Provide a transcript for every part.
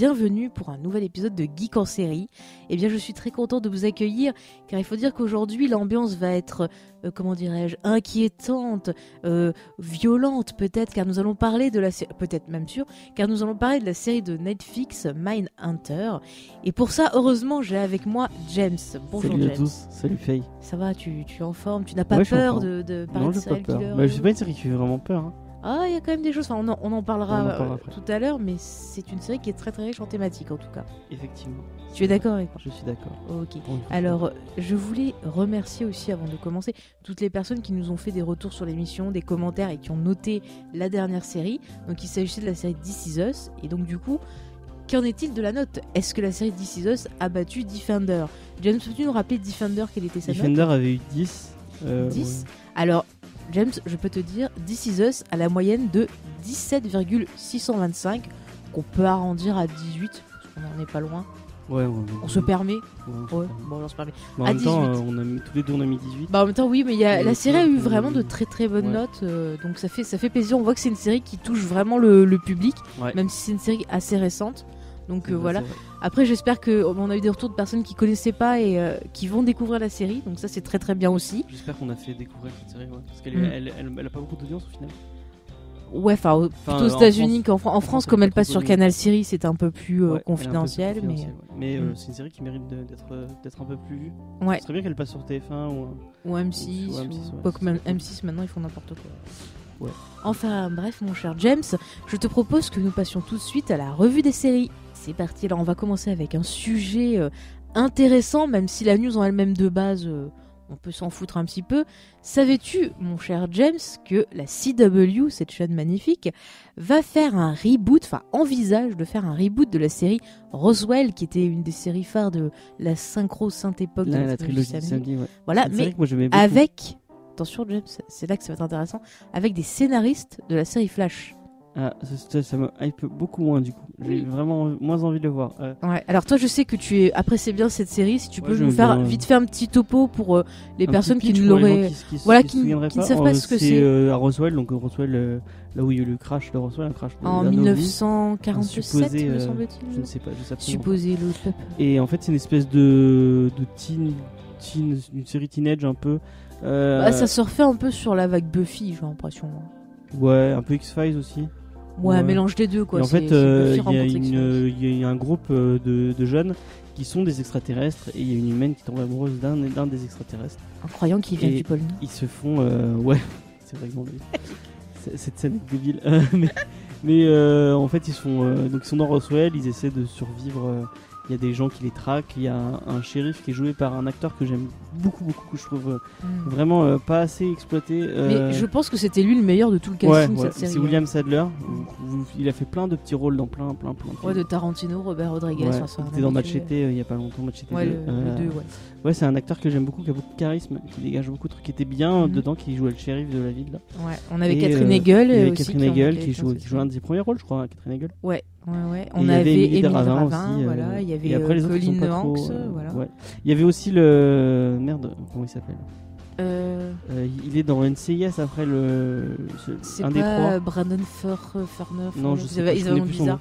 bienvenue pour un nouvel épisode de Geek en série. Eh bien, je suis très content de vous accueillir car il faut dire qu'aujourd'hui l'ambiance va être, euh, comment dirais-je, inquiétante, euh, violente peut-être, car nous allons parler de la série, peut-être même sûr, car nous allons parler de la série de Netflix Mindhunter. Et pour ça, heureusement, j'ai avec moi James. Bonjour Salut James. à tous, salut Faye. Ça va, tu, tu es en forme, tu n'as pas Ouais, je peur de, de parler Non, de j'ai pas serial peur. killer Bah, et- c'est pas une série qui fait vraiment peur. hein. Ah, il y a quand même des choses. Enfin, on en, on en parlera, On en parlera euh, tout à l'heure, mais c'est une série qui est très très riche en thématiques en tout cas. Effectivement. Tu es d'accord avec moi Je suis d'accord. Ok. Alors, je voulais remercier aussi, avant de commencer, toutes les personnes qui nous ont fait des retours sur l'émission, des commentaires et qui ont noté la dernière série. Donc, il s'agissait de la série This Is Us. Et donc, du coup, qu'en est-il de la note? Est-ce que la série This Is Us a battu Defender? James, peux-tu nous rappeler Defender? Quelle était sa note? Defender avait eu 10. euh, 10 Alors, James, je peux te dire, This Is Us a la moyenne de 17,625, qu'on peut arrondir à 18, parce qu'on n'en est pas loin. Ouais, ouais, ouais, On se permet ouais, on se permet. bon, on se permet. En à même temps, 18. euh, on a mis, tous les deux on a mis 18. Bah en même temps oui mais y a, la série a eu euh, vraiment de très très bonnes notes euh, donc ça fait ça fait plaisir on voit que c'est une série qui touche vraiment le, le public même si c'est une série assez récente donc euh, voilà après j'espère que on a eu des retours de personnes qui connaissaient pas et euh, qui vont découvrir la série donc ça c'est très très bien aussi J'espère qu'on a fait découvrir cette série. ouais, Parce qu'elle Mm. elle, elle, elle a pas beaucoup d'audience au final. ouais enfin plutôt aux États-Unis France- qu'en Fran- en France elle comme elle pas passe sur. Canal Série c'est un peu plus euh, Ouais, peu plus confidentiel mais Mm. c'est une série qui mérite d'être un peu plus vue. Ouais. Ce serait bien qu'elle passe sur TF1 ou. ou M6 Ou- ou M6, ou ouais, quoique c'est même ça. M6 maintenant ils font n'importe quoi Ouais. Enfin bref mon cher James, je te propose que nous passions tout de suite à la revue des séries. C'est parti, alors on va commencer avec un sujet euh, intéressant, même si la news en elle-même de base, euh, on peut s'en foutre un petit peu. Savais-tu, mon cher James, que la CW, cette chaîne magnifique, va faire un reboot, enfin envisage de faire un reboot de la série Roswell, qui était une des séries phares de la synchro sainte époque de La, la, trilogie trilogie samedi. samedi, ouais. Voilà, mais moi avec, attention James, c'est là que ça va être intéressant, avec des scénaristes de la série Flash. Ah, ça, me hype beaucoup moins du coup. J'ai vraiment moins envie de le voir. Euh, Ouais. Alors toi, je sais que tu es apprécies bien cette série. Si tu peux nous faire bien. vite faire un petit topo pour euh, les un personnes qui ne l'auraient. qui, qui, voilà, qui ne- savent pas Euh, ce que c'est. euh, à Roswell, donc Roswell, là où il y a eu le crash de Roswell, un crash de- En d'un ovni. 1947, supposé, me semble-t-il. Je ne sais pas, je sais absolument Supposé le peuple. pas. Et en fait, c'est une espèce de, de teen, teen, une série teenage un peu. Bah, ça se refait un peu sur la vague Buffy, j'ai l'impression. Ouais, un peu X-Files aussi. Ouais, un mélange des deux quoi. Et en fait, euh, il y, a un groupe euh, de, de jeunes qui sont des extraterrestres et il y a une humaine qui tombe amoureuse d'un d'un des extraterrestres. En croyant qu'il vient et- du pôle Nord. ils se font euh, ouais c'est vrai c'est- cette scène est débile mais, mais, euh, en fait ils sont euh, donc ils sont dans Roswell ils essaient de survivre il y a des gens qui les traquent il y a un, un shérif qui est joué par un acteur que j'aime beaucoup beaucoup que je trouve euh, Mm. vraiment euh, pas assez exploité euh, Mais je pense que c'était lui le meilleur de tout le casting de ouais, cette série. hein. c'est William Sadler il a fait plein de petits rôles dans plein plein plein Ouais, de Tarantino, Robert Rodriguez. Ouais, enfin, c'est un il était dans. Machete euh, il y a pas longtemps Machete Ouais, 2. le, Euh, le 2, ouais. ouais c'est un acteur que j'aime beaucoup qui a beaucoup de charisme qui dégage beaucoup de trucs qui était bien Mhm. dedans qui jouait le shérif de la ville là. Ouais, on avait Et, Catherine Hegel. Catherine qui Hegel qui joue, qui joue un des premiers rôles, je crois, Catherine Hegel. Ouais, ouais, ouais. On avait avait Deravin, aussi, euh, voilà. Il y avait et après les euh, autres Colin pas trop, Hanks, euh, voilà. ouais. Il y avait aussi le merde, comment il s'appelle? Euh, Euh, Il est dans NCIS après le ce- c'est un des pas trois. Brandon Farner. Non, je sais pas, ils avaient nom plus son bizarre.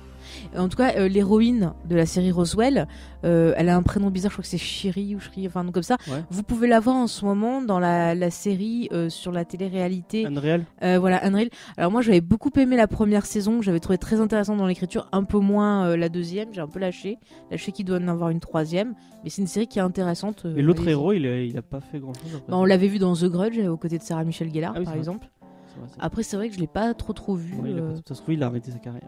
En tout cas, euh, l'héroïne de la série Roswell, euh, elle a un prénom bizarre, je crois que c'est Shiri ou Shri, enfin comme ça. Ouais. Vous pouvez la voir en ce moment dans la, la série euh, sur la télé-réalité. Unreal. Voilà, Unreal. Alors moi, j'avais beaucoup aimé la première saison, j'avais trouvé très intéressante dans l'écriture, un peu moins la deuxième, j'ai un peu lâché. Lâché qu'il doit en avoir une troisième, mais c'est une série qui est intéressante. Et l'autre héros, il a, il a pas fait grand chose. Bah, on l'avait vu dans The Grudge, aux côtés de Sarah Michelle Gellar, Ah oui, par exemple. Vrai, Après, c'est vrai que je l'ai pas trop trop vu. Ouais, il a euh. Ça se trouve, il a arrêté sa carrière.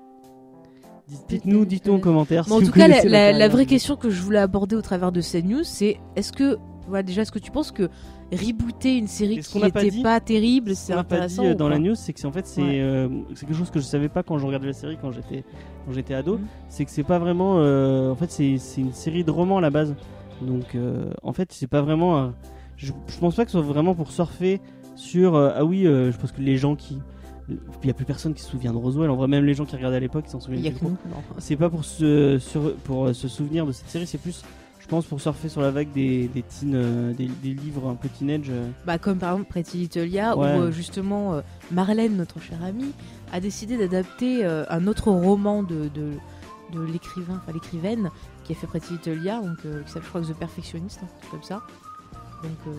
Dites-nous, dites-nous en commentaire. Mais en si tout vous cas, la, vraie question que je voulais aborder au travers de ces news, c'est est-ce que, voilà, déjà, est-ce que tu penses que rebooter une série ce qui pas n'était dit- pas terrible, Ce c'est pas intéressant dit euh, ou dans pas la news, c'est que c'est en fait c'est Ouais. euh, c'est quelque chose que je savais pas quand je regardais la série quand j'étais quand j'étais ado. Mhm. C'est que c'est pas vraiment euh, en fait c'est c'est une série de romans à la base. Donc euh, en fait c'est pas vraiment. je, je pense pas que ce soit vraiment pour surfer sur ah oui je pense que les gens qui il y a plus personne qui se souvient de Roswell. En vrai même les gens qui regardaient à l'époque ils s'en souviennent y a plus trop. C'est pas pour se sur- pour euh, se souvenir de cette série, c'est plus je pense pour surfer sur la vague des des, teen, euh, des, des livres un peu teenage. euh, Bah, comme par exemple Pretty Little Ouais. où euh, justement Marlène, notre chère amie, a décidé d'adapter un autre roman de, de, de l'écrivain, enfin l'écrivaine qui a fait Pretty Little Liars, donc qui s'appelle je crois The Perfectionist, hein, comme ça. Donc, euh,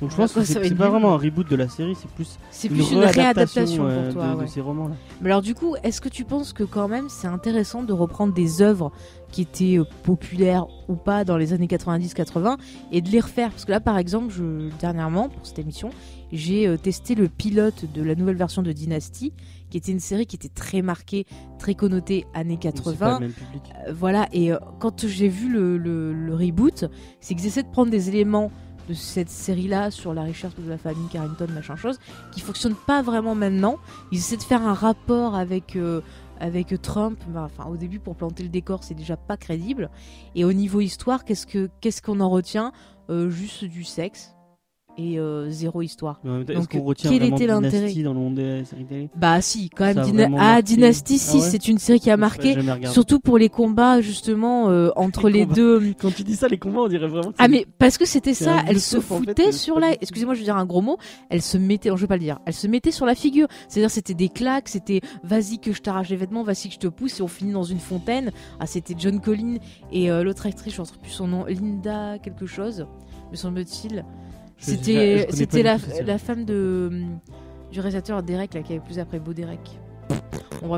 Donc je pense que c'est pas nul. vraiment un reboot de la série, c'est plus c'est une plus une réadaptation réadaptation euh, pour toi. de, ouais. de ces romans-là. Mais alors du coup, est-ce que tu penses que quand même c'est intéressant de reprendre des œuvres qui étaient euh, populaires ou pas dans les années 90-80 et de les refaire? Parce que là par exemple, je, dernièrement pour cette émission, j'ai euh, testé le pilote de la nouvelle version de Dynasty, qui était une série qui était très marquée, très connotée années Donc, C'est pas 80. le même public. Euh, voilà, et quand j'ai vu le, le- le reboot, c'est qu'ils essaient de prendre des éléments de cette série-là sur la recherche de la famille Carrington, machin chose, qui fonctionnent pas vraiment maintenant. Ils essaient de faire un rapport avec, euh, avec Trump. Bah, Enfin, au début, pour planter le décor, c'est déjà pas crédible. Et au niveau histoire, qu'est-ce que qu'est-ce qu'on en retient? Euh, Juste du sexe et euh, zéro histoire. Mais en même temps, Est-ce Donc, retient quel était l'intérêt? dans le monde des séries télé? Bah si, quand même. Dyna- ah. Dynasty, Ah si, ouais? c'est une série qui a marqué. Surtout pour les combats justement euh, entre Les deux. Quand tu dis ça, les combats, on dirait vraiment. que Ah mais parce que c'était ça, elle se youtube, en fait, foutait euh, sur la, excusez-moi je veux dire un gros mot, elle se mettait, je veux pas le dire, elle se mettait sur la figure. C'est-à-dire c'était des claques, c'était vas-y que je t'arrache les vêtements, vas-y que je te pousse et on finit dans une fontaine. Ah c'était John Collin et euh, l'autre actrice, je ne plus son nom, Linda quelque chose, me semble-t-il. C'était la, la femme de hum, du réalisateur Derek là qui avait plus après Beau Derek.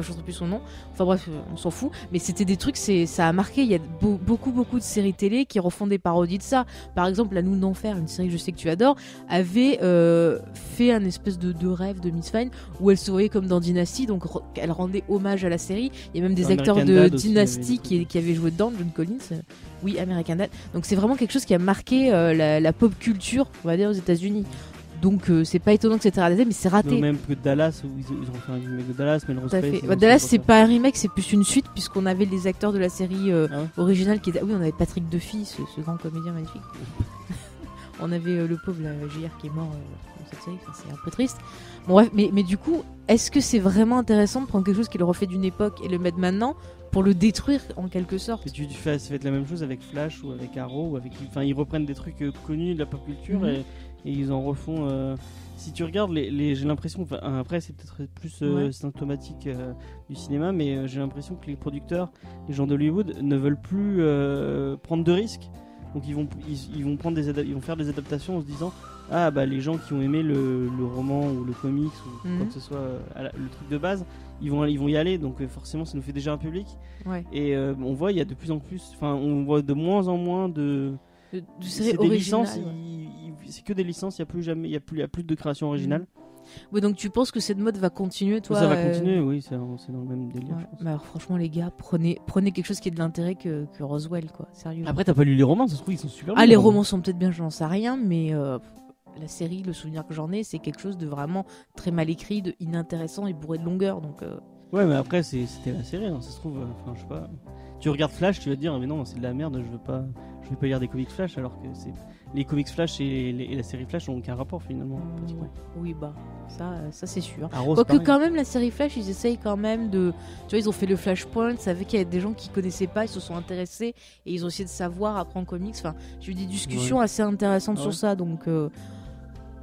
Je ne sais plus son nom. Enfin bref, euh, on s'en fout. Mais c'était des trucs, c'est ça a marqué. Il y a beau- beaucoup beaucoup de séries télé qui refont des parodies de ça. Par exemple, La Noune d'enfer, une série que je sais que tu adores, avait euh, fait un espèce de, de rêve de Miss Fine où elle se voyait comme dans Dynasty, donc elle rendait hommage à la série. Il y a même des acteurs de Dad Dynasty qui, avaient joué dedans, John Collins. euh, Oui, American Dad. Donc c'est vraiment quelque chose qui a marqué euh, la, la pop culture, on va dire, aux États-Unis. Donc euh, c'est pas étonnant que c'était raté, mais c'est raté. Non, même que Dallas, où ils, ils ont fait un remake de Dallas, à Place, fait. Bah, Dallas, c'est pas un remake, c'est plus une suite, puisqu'on avait les acteurs de la série euh, Ah ouais originale qui étaient. Oui, on avait Patrick Duffy, ce, ce grand comédien magnifique. on avait euh, le pauvre JR qui est mort dans cette série, enfin, c'est un peu triste. Bon, bref, mais, mais du coup, est-ce que c'est vraiment intéressant de prendre quelque chose qui le refait d'une époque et le mettre maintenant pour le détruire en quelque sorte Et tu, fais, la même chose avec Flash ou avec Arrow, ou avec, enfin ils reprennent des trucs connus de la pop culture Mhm. et, et ils en refont. euh, si tu regardes, les, les- j'ai l'impression, enfin, après c'est peut-être plus euh, Ouais. symptomatique euh, du cinéma, mais j'ai l'impression que les producteurs, les gens d'Hollywood, ne veulent plus prendre de risques. Donc ils vont, ils, ils vont prendre des, ils vont faire des adaptations en se disant ah bah les gens qui ont aimé le, le roman ou le comics ou Mhm. quoi que ce soit la- le truc de base, ils vont, ils vont y aller. Donc forcément ça nous fait déjà un public. Ouais. Et euh, on voit, il y a de plus en plus, enfin, on voit de moins en moins de. De, de séries des licences, ouais. C'est que des licences, il n'y a plus jamais, il y a plus, y a plus de création originale. Ouais, donc tu penses que cette mode va continuer, toi ça va euh, continuer, oui, c'est dans le même délire. ouais. je pense. Bah alors, franchement, les gars, prenez, prenez quelque chose qui ait de l'intérêt que, que Roswell, quoi. Sérieux. Après, t'as pas lu les romans, ça se trouve, ils sont super. Ah, bons, les romans sont peut-être bien, je n'en sais rien, mais euh, la série, le souvenir que j'en ai, c'est quelque chose de vraiment très mal écrit, de inintéressant et bourré de longueur. Donc, euh, Ouais, mais après, c'est- c'était la série, hein, ça se trouve, euh, enfin, je sais pas. Tu regardes Flash, tu vas te dire, mais non, c'est de la merde, je veux pas, je vais pas lire des comics Flash, alors que c'est les comics Flash et, les- et la série Flash n'ont aucun rapport finalement. pratiquement. oui, bah, ça, euh, ça c'est sûr. Arrow, c'est Quoique, pareil. quand même, la série Flash, ils essayent quand même de. Tu vois, ils ont fait le Flashpoint, ça fait qu'il y a des gens qui connaissaient pas, ils se sont intéressés et ils ont essayé de savoir après en comics. Enfin, j'ai eu des discussions assez intéressantes Ah sur ça, donc. euh,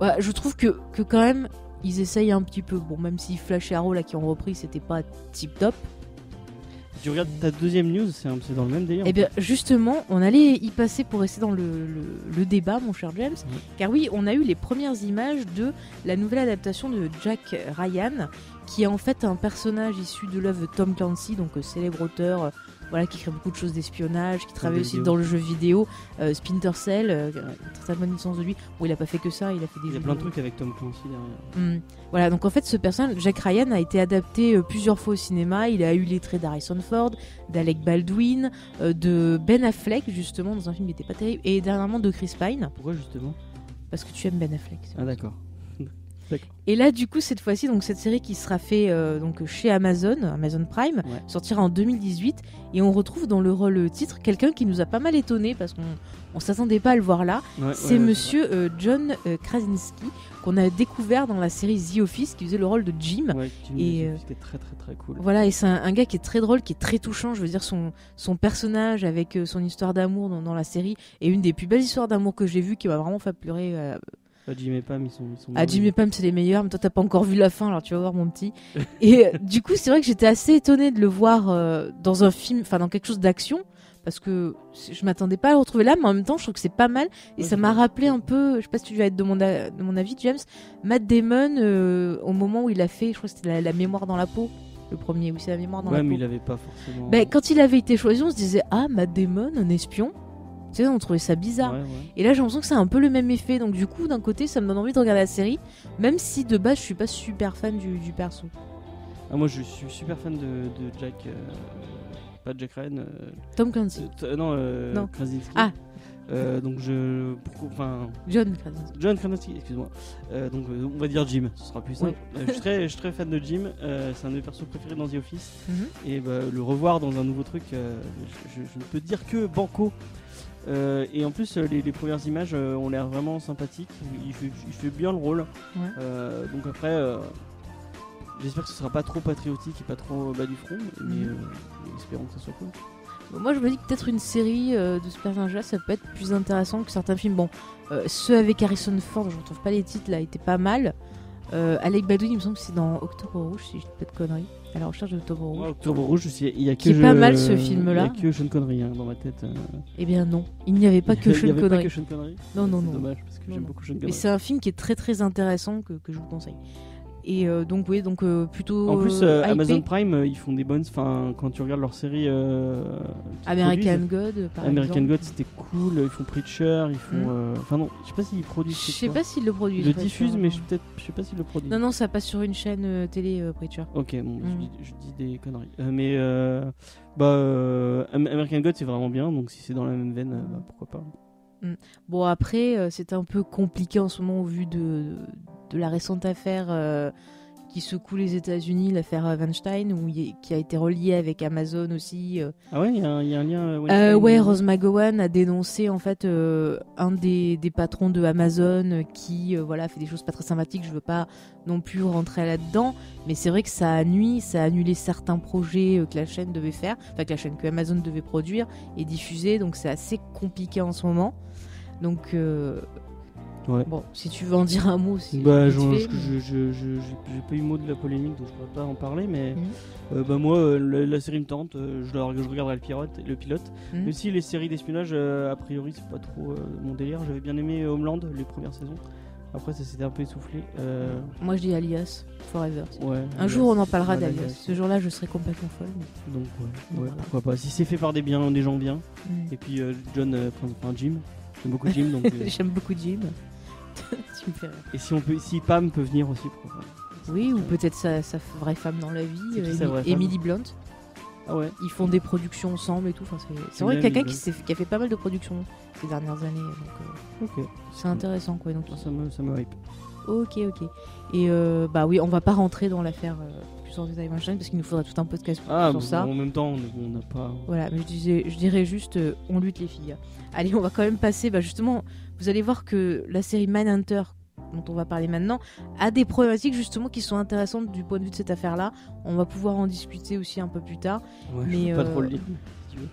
ouais, je trouve que, que quand même, ils essayent un petit peu. Bon, même si Flash et Arrow, là, qui ont repris, c'était pas tip top. Tu regardes ta deuxième news, c'est dans le même délire. Eh bien, justement, on allait y passer pour rester dans le, le- le débat, mon cher James. Car oui, on a eu les premières images de la nouvelle adaptation de Jack Ryan, qui est en fait un personnage issu de l'œuvre de Tom Clancy, donc euh, célèbre auteur. Voilà, qui crée beaucoup de choses d'espionnage, qui travaille des aussi vidéos. dans le jeu vidéo, euh, Splinter Cell, euh, très bonne licence de lui. Bon, il a pas fait que ça, il a fait des Il y a plein de trucs avec Tom Clancy derrière. Hmm. Voilà, donc en fait, ce personnage, Jack Ryan, a été adapté euh, plusieurs fois au cinéma. Il a eu les traits d'Harrison Ford, d'Alec Baldwin, euh, de Ben Affleck, justement, dans un film qui n'était pas terrible, et dernièrement de Chris Pine, Pourquoi justement? Parce que tu aimes Ben Affleck. Ah d'accord. Et là, du coup, cette fois-ci, donc cette série qui sera faite euh, donc chez Amazon, Amazon Prime, Ouais. sortira en 2018, et on retrouve dans le rôle titre quelqu'un qui nous a pas mal étonné parce qu'on on s'attendait pas à le voir là. Ouais, C'est ouais, Monsieur euh, John euh, Krasinski qu'on a découvert dans la série The Office, qui faisait le rôle de Jim. Et, c'était très très très cool. Voilà, et c'est un, un gars qui est très drôle, qui est très touchant. Je veux dire, son, son personnage avec son histoire d'amour dans, dans la série est une des plus belles histoires d'amour que j'ai vues, qui m'a vraiment fait pleurer. Jim et Pam, ils sont. Ils sont Ah, Jim et Pam, c'est les meilleurs, mais toi, t'as pas encore vu la fin, alors tu vas voir, mon petit. et euh, du coup, c'est vrai que j'étais assez étonnée de le voir euh, dans un film, enfin, dans quelque chose d'action, parce que je m'attendais pas à le retrouver là, mais en même temps, je trouve que c'est pas mal. Et Ouais, ça m'a rappelé un peu, je sais pas si tu vas être de mon, a- de mon avis, James, Matt Damon, euh, au moment où il a fait, je crois que c'était la, la mémoire dans la peau, le premier, oui, c'est la mémoire dans Ouais, la mais peau. il avait pas forcément. Ben, quand il avait été choisi, on se disait, ah, Matt Damon, un espion? Tu sais, on trouvait ça bizarre. Ouais, ouais. Et là, j'ai l'impression que c'est un peu le même effet. Donc, du coup, d'un côté, ça me donne envie de regarder la série, même si de base, je suis pas super fan du, du perso. Ah, moi, je suis super fan de, de Jack. euh, pas Jack Ryan. euh, Tom Clancy. euh, non, Non. Krasinski. Ah. Donc je. Enfin. John Krasinski. John Krasinski, excuse-moi. Donc on va dire Jim, ce sera plus simple. Je, suis très, je suis très fan de Jim, c'est un de mes persos préférés dans The Office. Mhm. Et bah, le revoir dans un nouveau truc, je, je- je ne peux dire que banco. Euh, et en plus, euh, les, les premières images euh, ont l'air vraiment sympathiques. Il fait, il fait bien le rôle. Ouais. Euh, donc après, j'espère que ce sera pas trop patriotique et pas trop bas du front. Mais Mhm. euh, espérons que ça soit cool. Moi, je me dis que peut-être une série de ce personnage-là, ça peut être plus intéressant que certains films. Bon, ceux avec Harrison Ford, je retrouve pas les titres là, étaient pas mal. Alec Baldwin, il me semble que c'est dans Octobre Rouge, si je dis pas de conneries. À la recherche d'Octobre Rouge. Octobre Rouge, je suis- il y a que Qui est je- pas mal, ce film-là. Il y a que Sean Connery hein, dans ma tête. euh. Eh bien non, il n'y avait pas que Il y Sean avait pas Connery. que Sean Connery Non, non, C'est non. dommage parce que j'aime beaucoup Sean Mais Connery. c'est un film qui est très très intéressant que, que je vous conseille. Et euh, donc oui, donc euh, plutôt. En plus, euh. Amazon Prime, ils font des bonnes. Enfin, quand tu regardes leur série. American God, par American exemple. God, c'était cool. Ils font Preacher, ils font. Mm. euh, Enfin non, je sais pas s'ils produisent. Je sais pas s'ils le produisent. Ils le diffusent, mais je peut-être, je sais pas s'ils le produisent. Non, non, ça passe sur une chaîne télé, Preacher. Ok, bon, je, Mm. dis, je dis des conneries. Mais bah, Am- American God, c'est vraiment bien. Donc si c'est dans la même veine, bah, pourquoi pas. Bon, après, euh, c'est un peu compliqué en ce moment au vu de, de la récente affaire euh, qui secoue les États-Unis, l'affaire euh, Weinstein, où il qui a été reliée avec Amazon aussi. euh. Ah ouais, il y, a un- il y a un lien. euh, Weinstein, ouais, euh, Rose McGowan a dénoncé en fait un des, des patrons de Amazon qui voilà fait des choses pas très sympathiques. Je veux pas non plus rentrer là-dedans, mais c'est vrai que ça a nuit, ça a annulé certains projets que la chaîne devait faire, enfin que la chaîne que Amazon devait produire et diffuser. Donc c'est assez compliqué en ce moment. Donc euh, Ouais. bon, si tu veux en dire un mot, c'est Bah, je, fait, je, j'ai pas eu mot de la polémique, donc je pourrais pas en parler, mais Mhm. euh, bah moi, euh, la, la série me tente, euh, je, la- je regarderai le pilote, le pilote. Même si les séries d'espionnage, a priori, c'est pas trop mon délire. J'avais bien aimé Homeland, les premières saisons. Après, ça s'était un peu essoufflé. Moi je dis Alias Forever. ouais. Un jour on en parlera d'Alias. Ce jour-là je serai complètement folle. mais- Donc, ouais, ouais, Voilà. pourquoi pas. Si c'est fait par des, biens, des gens bien, Mhm. et puis John, enfin, Jim, j'aime beaucoup Jim, donc. J'aime beaucoup Jim. rire. et si, on peut, si Pam peut venir aussi, pas. Oui, ou peut-être sa, sa vraie femme dans la vie, qui euh, Emily Blunt. Ah ouais. Ils font des productions ensemble et tout. Enfin, c'est- vrai quelqu'un Emily qui, a fait pas mal de productions ces dernières années. Donc, euh, Ok. c'est intéressant quoi. Donc, Ça me, ça me hype. ok, ok. Et euh, bah oui, on va pas rentrer dans l'affaire euh, plus en détail Weinstein parce qu'il nous faudra tout un podcast Ah, sur bon, ça. en même temps, on n'a pas. Voilà, mais je, disais, je dirais juste, euh, on lutte les filles. Allez, on va quand même passer, bah justement, vous allez voir que la série Mindhunter, dont on va parler maintenant, a des problématiques justement qui sont intéressantes du point de vue de cette affaire-là. On va pouvoir en discuter aussi un peu plus tard. Ouais, Mais, je vois pas euh, trop le lien. Si tu veux.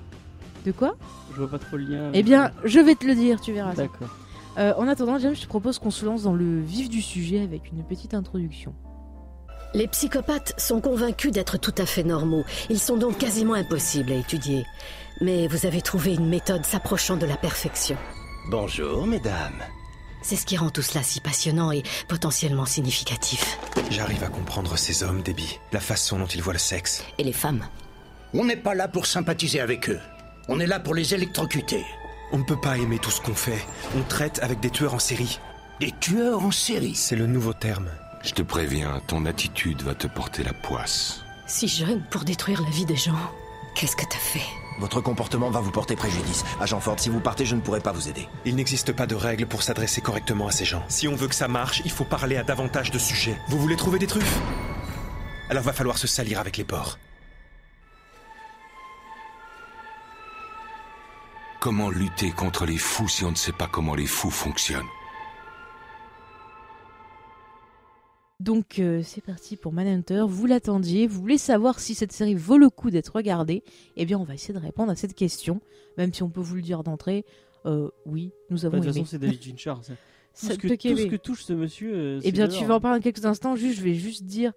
De quoi? Je vois pas trop le lien. Eh bien, je vais te le dire, tu verras. ça. D'accord. Euh, en attendant, James, je te propose qu'on se lance dans le vif du sujet avec une petite introduction. Les psychopathes sont convaincus d'être tout à fait normaux. Ils sont donc quasiment impossibles à étudier. Mais vous avez trouvé une méthode s'approchant de la perfection. Bonjour, mesdames. C'est ce qui rend tout cela si passionnant et potentiellement significatif. J'arrive à comprendre ces hommes, Debbie. La façon dont ils voient le sexe. Et les femmes On n'est pas là pour sympathiser avec eux. On est là pour les électrocuter. On ne peut pas aimer tout ce qu'on fait. On traite avec des tueurs en série. Des tueurs en série. C'est le nouveau terme. Je te préviens, ton attitude va te porter la poisse. Si jeune pour détruire la vie des gens. Qu'est-ce que t'as fait? Votre comportement va vous porter préjudice. Agent Ford, si vous partez, je ne pourrai pas vous aider. Il n'existe pas de règles pour s'adresser correctement à ces gens. Si on veut que ça marche, il faut parler à davantage de sujets. Vous voulez trouver des truffes? Alors va falloir se salir avec les porcs. Comment lutter contre les fous si on ne sait pas comment les fous fonctionnent? Donc euh, c'est parti pour Manhunter, vous l'attendiez, vous voulez savoir si cette série vaut le coup d'être regardée Eh bien on va essayer de répondre à cette question, même si on peut vous le dire d'entrée, Euh, oui, nous Bah, avons de toute aimé. façon, c'est David Fincher. ça. Tout, ce que, tout ce que touche ce monsieur. euh, Eh bien, tu vas en parler en quelques instants. Juste, je vais juste dire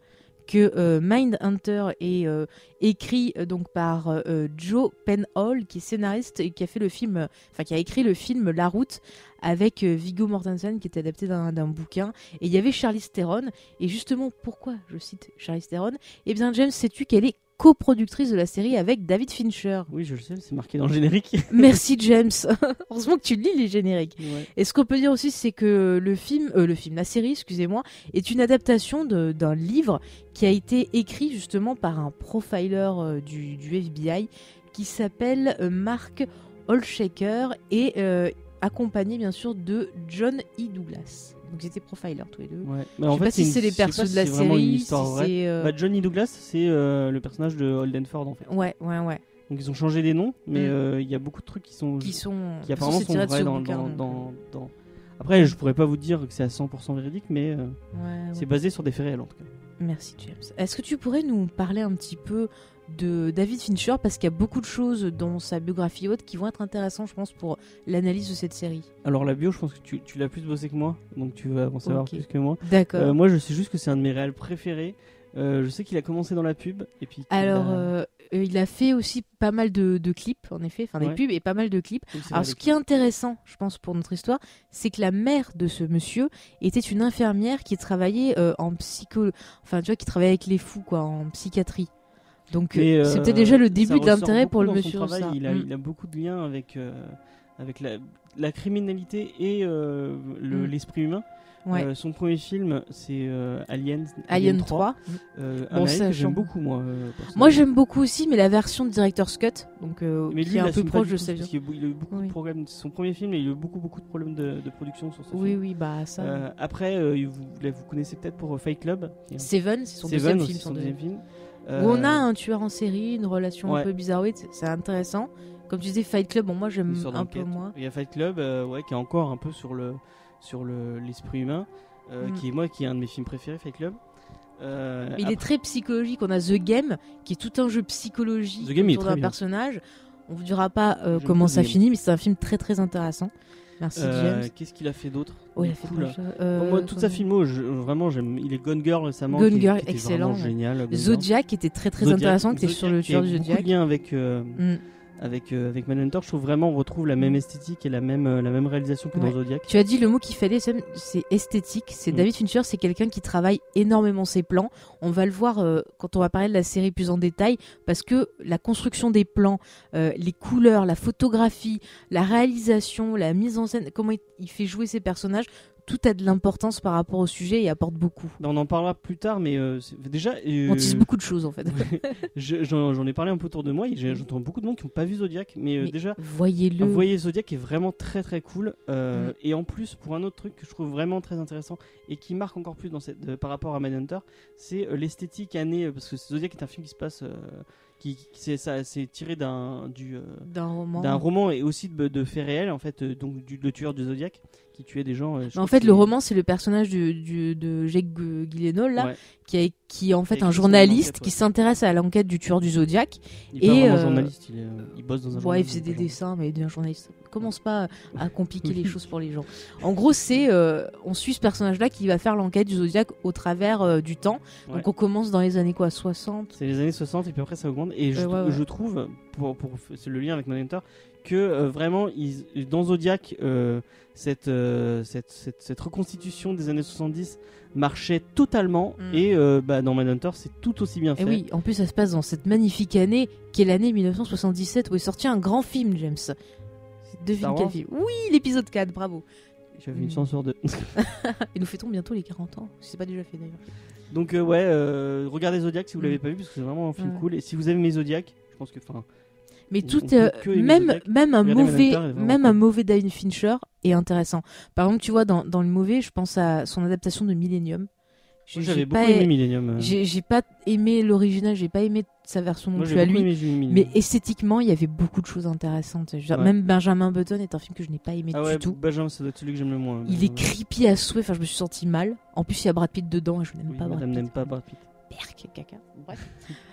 que euh, Mindhunter est euh, écrit euh, donc par Joe Penhall, qui est scénariste et qui a fait le film, enfin qui a écrit le film La Route avec Viggo Mortensen, qui est adapté d'un d'un bouquin. Et il y avait Charlize Theron. Et justement, pourquoi je cite Charlize Theron? Eh bien, James, sais-tu qu'elle est coproductrice de la série avec David Fincher Oui, je le sais, c'est marqué dans le générique. Merci James. Heureusement que tu lis les génériques. Ouais. Et ce qu'on peut dire aussi, c'est que le film, euh, le film, la série, excusez-moi, est une adaptation d'un livre qui a été écrit justement par un profiler euh, du, du FBI qui s'appelle euh, Mark Holshaker et accompagné bien sûr de John E. Douglas. Donc ils étaient profilers tous les deux. Ouais. Je Mais en sais fait, pas si c'est les persos de la série, si euh, Bah, Johnny Douglas, c'est euh, le personnage de Holden Ford en fait. Ouais, ouais, ouais. Donc ils ont changé les noms, mais Mm. euh, il y a beaucoup de trucs qui sont Qui sont. qui apparemment sont vrais dans, bouquin, dans, donc, dans, dans- Après, je pourrais pas vous dire que c'est à 100% véridique, mais euh, euh, ouais, c'est basé sur des faits réels en tout cas. Merci James. Est-ce que tu pourrais nous parler un petit peu de David Fincher parce qu'il y a beaucoup de choses dans sa biographie haute qui vont être intéressantes, je pense, pour l'analyse de cette série. Alors la bio, je pense que tu, tu l'as plus bossé que moi, donc tu vas en savoir plus que moi. D'accord. Euh, moi, je sais juste que c'est un de mes réels préférés. Euh, je sais qu'il a commencé dans la pub et puis. Alors, a- euh, il a fait aussi pas mal de, de clips, en effet, enfin des Ouais. pubs et pas mal de clips. Oui, Alors, ce qui est intéressant, je pense, pour notre histoire, c'est que la mère de ce monsieur était une infirmière qui travaillait euh, en psycho, enfin, tu vois, qui travaillait avec les fous, quoi, en psychiatrie. Donc, euh, euh, c'était déjà le début de l'intérêt pour le monsieur. travail. ça. Il, a, Mm. il a beaucoup de liens avec, euh, avec la, la criminalité et euh, le- Mm. l'esprit humain. Ouais. Euh, son premier film, c'est Alien, Alien 3. Euh, Bon, j'aime beaucoup, moi. Moi j'aime beaucoup aussi, mais la version de Director's Cut, donc Mais qui lui, est un peu proche de a- Il a eu beaucoup Oui. de problèmes. Son premier film il a eu beaucoup, beaucoup de problèmes de, de production sur ce Oui, film. oui, bah ça. Après, vous, là, vous connaissez peut-être pour Fight Club. Seven, c'est son deuxième- film. Où on a Euh, un tueur en série, une relation ouais. un peu bizarroïde, c'est- c'est intéressant. Comme tu disais, Fight Club, bon, moi j'aime un peu moins. Il y a Fight Club, euh, ouais, qui est encore un peu sur le sur le l'esprit humain, euh, Mm. qui est moi qui est un de mes films préférés, Fight Club. Euh, Mais il est très psychologique. On a The Game, qui est tout un jeu psychologique The Game, autour d'un personnage. On ne dira pas euh, comment ça finit, mais c'est un film très très intéressant. Merci euh, James. Qu'est-ce qu'il a fait d'autre Oh, il a fait cool, plein de choses. Euh, moi, toute sa comment- filmo, je- vraiment, j'aime. Il est Gone Girl récemment. Gone qui Girl, qui était excellent, vraiment génial. Gone Girl. Zodiac était très très Zodiac- intéressant, qui était sur le Zodiac, tueur qui du a beaucoup Zodiac. de lien avec euh, Mm. Avec euh, avec Manhunter. Je trouve vraiment on retrouve la même esthétique et la même euh, la même réalisation que Ouais. dans Zodiac. Tu as dit le mot qu'il fallait, c'est esthétique. C'est Mm. David Fincher, c'est quelqu'un qui travaille énormément ses plans. On va le voir euh, quand on va parler de la série plus en détail, parce que la construction des plans, euh, les couleurs, la photographie, la réalisation, la mise en scène, comment il, il fait jouer ses personnages, tout a de l'importance par rapport au sujet et apporte beaucoup. Ben, on en parlera plus tard, mais euh, déjà. euh, On tisse beaucoup de choses en fait. je- J'en ai parlé un peu autour de moi. et J'entends beaucoup de monde qui n'ont pas vu Zodiac, mais, euh, déjà. Voyez-le. Voyez, Zodiac est vraiment très très cool. Mm. Et en plus, pour un autre truc que je trouve vraiment très intéressant et qui marque encore plus dans cette, par rapport à Manhunter, c'est l'esthétique année. parce que Zodiac est un film qui se passe. Qui, qui- c'est tiré d'un du, euh, D'un roman. d'un roman et aussi de, de faits réels, en fait, euh, donc du, le tueur du Zodiac qui tuait des gens. euh, Mais en fait, le roman, c'est le personnage du, du- de Jake Gu- Gyllenhaal, là, Ouais, qui, a, qui est en fait un journaliste qui s'intéresse à l'enquête du tueur du Zodiac. il est Et, euh, journaliste, il, est, il bosse dans un Ouais, il faisait des dessins, mais il devient journaliste. Commence pas à compliquer les choses pour les gens. En gros, c'est euh, on suit ce personnage-là qui va faire l'enquête du Zodiac au travers euh, du temps. Ouais. Donc on commence dans les années quoi, 60. C'est les années 60 et puis après ça augmente. Et je, Euh, ouais, ouais. je trouve, pour, pour c'est le lien avec Manhunter, que euh, vraiment ils, dans Zodiac, euh, cette, euh, cette, cette, cette reconstitution des années 70 marchait totalement. Mm. Et bah, dans Manhunter, c'est tout aussi bien fait. Et oui, en plus ça se passe dans cette magnifique année qui est l'année 1977 où est sorti un grand film, James. Devine quel film Oui, l'épisode 4, bravo. J'avais une Mm. chance sur deux. Et nous fêtons bientôt les 40 ans. C'est pas déjà fait d'ailleurs. Donc euh, ouais, euh, regardez Zodiac si vous Mm. l'avez pas vu parce que c'est vraiment un film Ouais. cool. Et si vous aimez Zodiac, je pense que enfin Mais On- tout, peut euh, que aimer même, Zodiac. même un Regardez mauvais, Manhunter, est vraiment même cool. un mauvais David Fincher est intéressant. Par exemple, tu vois, dans, dans le mauvais, je pense à son adaptation de Millennium. J'avais beaucoup pas- aimé Millennium. euh. J'ai pas aimé l'original, j'ai pas aimé sa version non Moi plus à lui. aimé. Mais esthétiquement, il y avait beaucoup de choses intéressantes. Ouais. Même Benjamin Button est un film que je n'ai pas aimé ah ouais, du tout. Benjamin, ça doit être celui que j'aime le moins. Il est creepy à souhait, enfin je me suis senti mal. En plus il y a Brad Pitt dedans et je n'aime Oui, pas Brad Pitt. n'aime pas Brad Pitt. Perk, caca. Bref.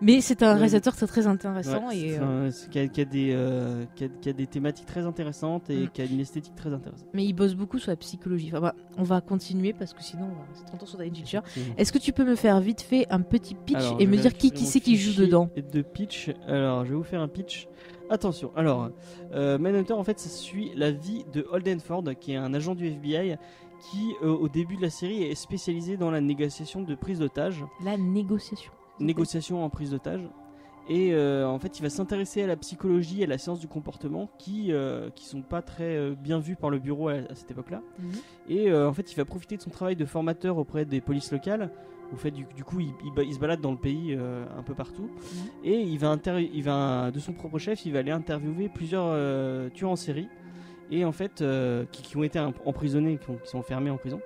Mais c'est un réalisateur très très intéressant Ouais, et euh, un- qui, a, qui a des, euh, qui, a, qui a des thématiques très intéressantes et Mm. qui a une esthétique très intéressante. mais il bosse beaucoup sur la psychologie. Enfin, bah, on va continuer parce que sinon on va rester 30 ans sur Fincher. Effectivement. Est-ce que tu peux me faire vite fait un petit pitch Alors, et me dire qui qui c'est qui joue dedans De pitch. Alors, je vais vous faire un pitch. Attention. Alors, euh, Manhunter, en fait, ça suit la vie de Holden Ford, qui est un agent du FBI qui, euh, au début de la série, est spécialisé dans la négociation de prise d'otages. La négociation. Négociation en prise d'otage. Et euh, en fait, il va s'intéresser à la psychologie et à la science du comportement qui euh, qui sont pas très euh, bien vues par le bureau à, à cette époque-là. Mhm. Et euh, en fait, il va profiter de son travail de formateur auprès des polices locales. Au fait, du, du coup, il, il se balade dans le pays un peu partout. Et il va, inter- il va, de son propre chef, il va aller interviewer plusieurs tueurs en série. Et en fait, qui, qui ont été emprisonnés, qui, ont- qui sont enfermés en prison.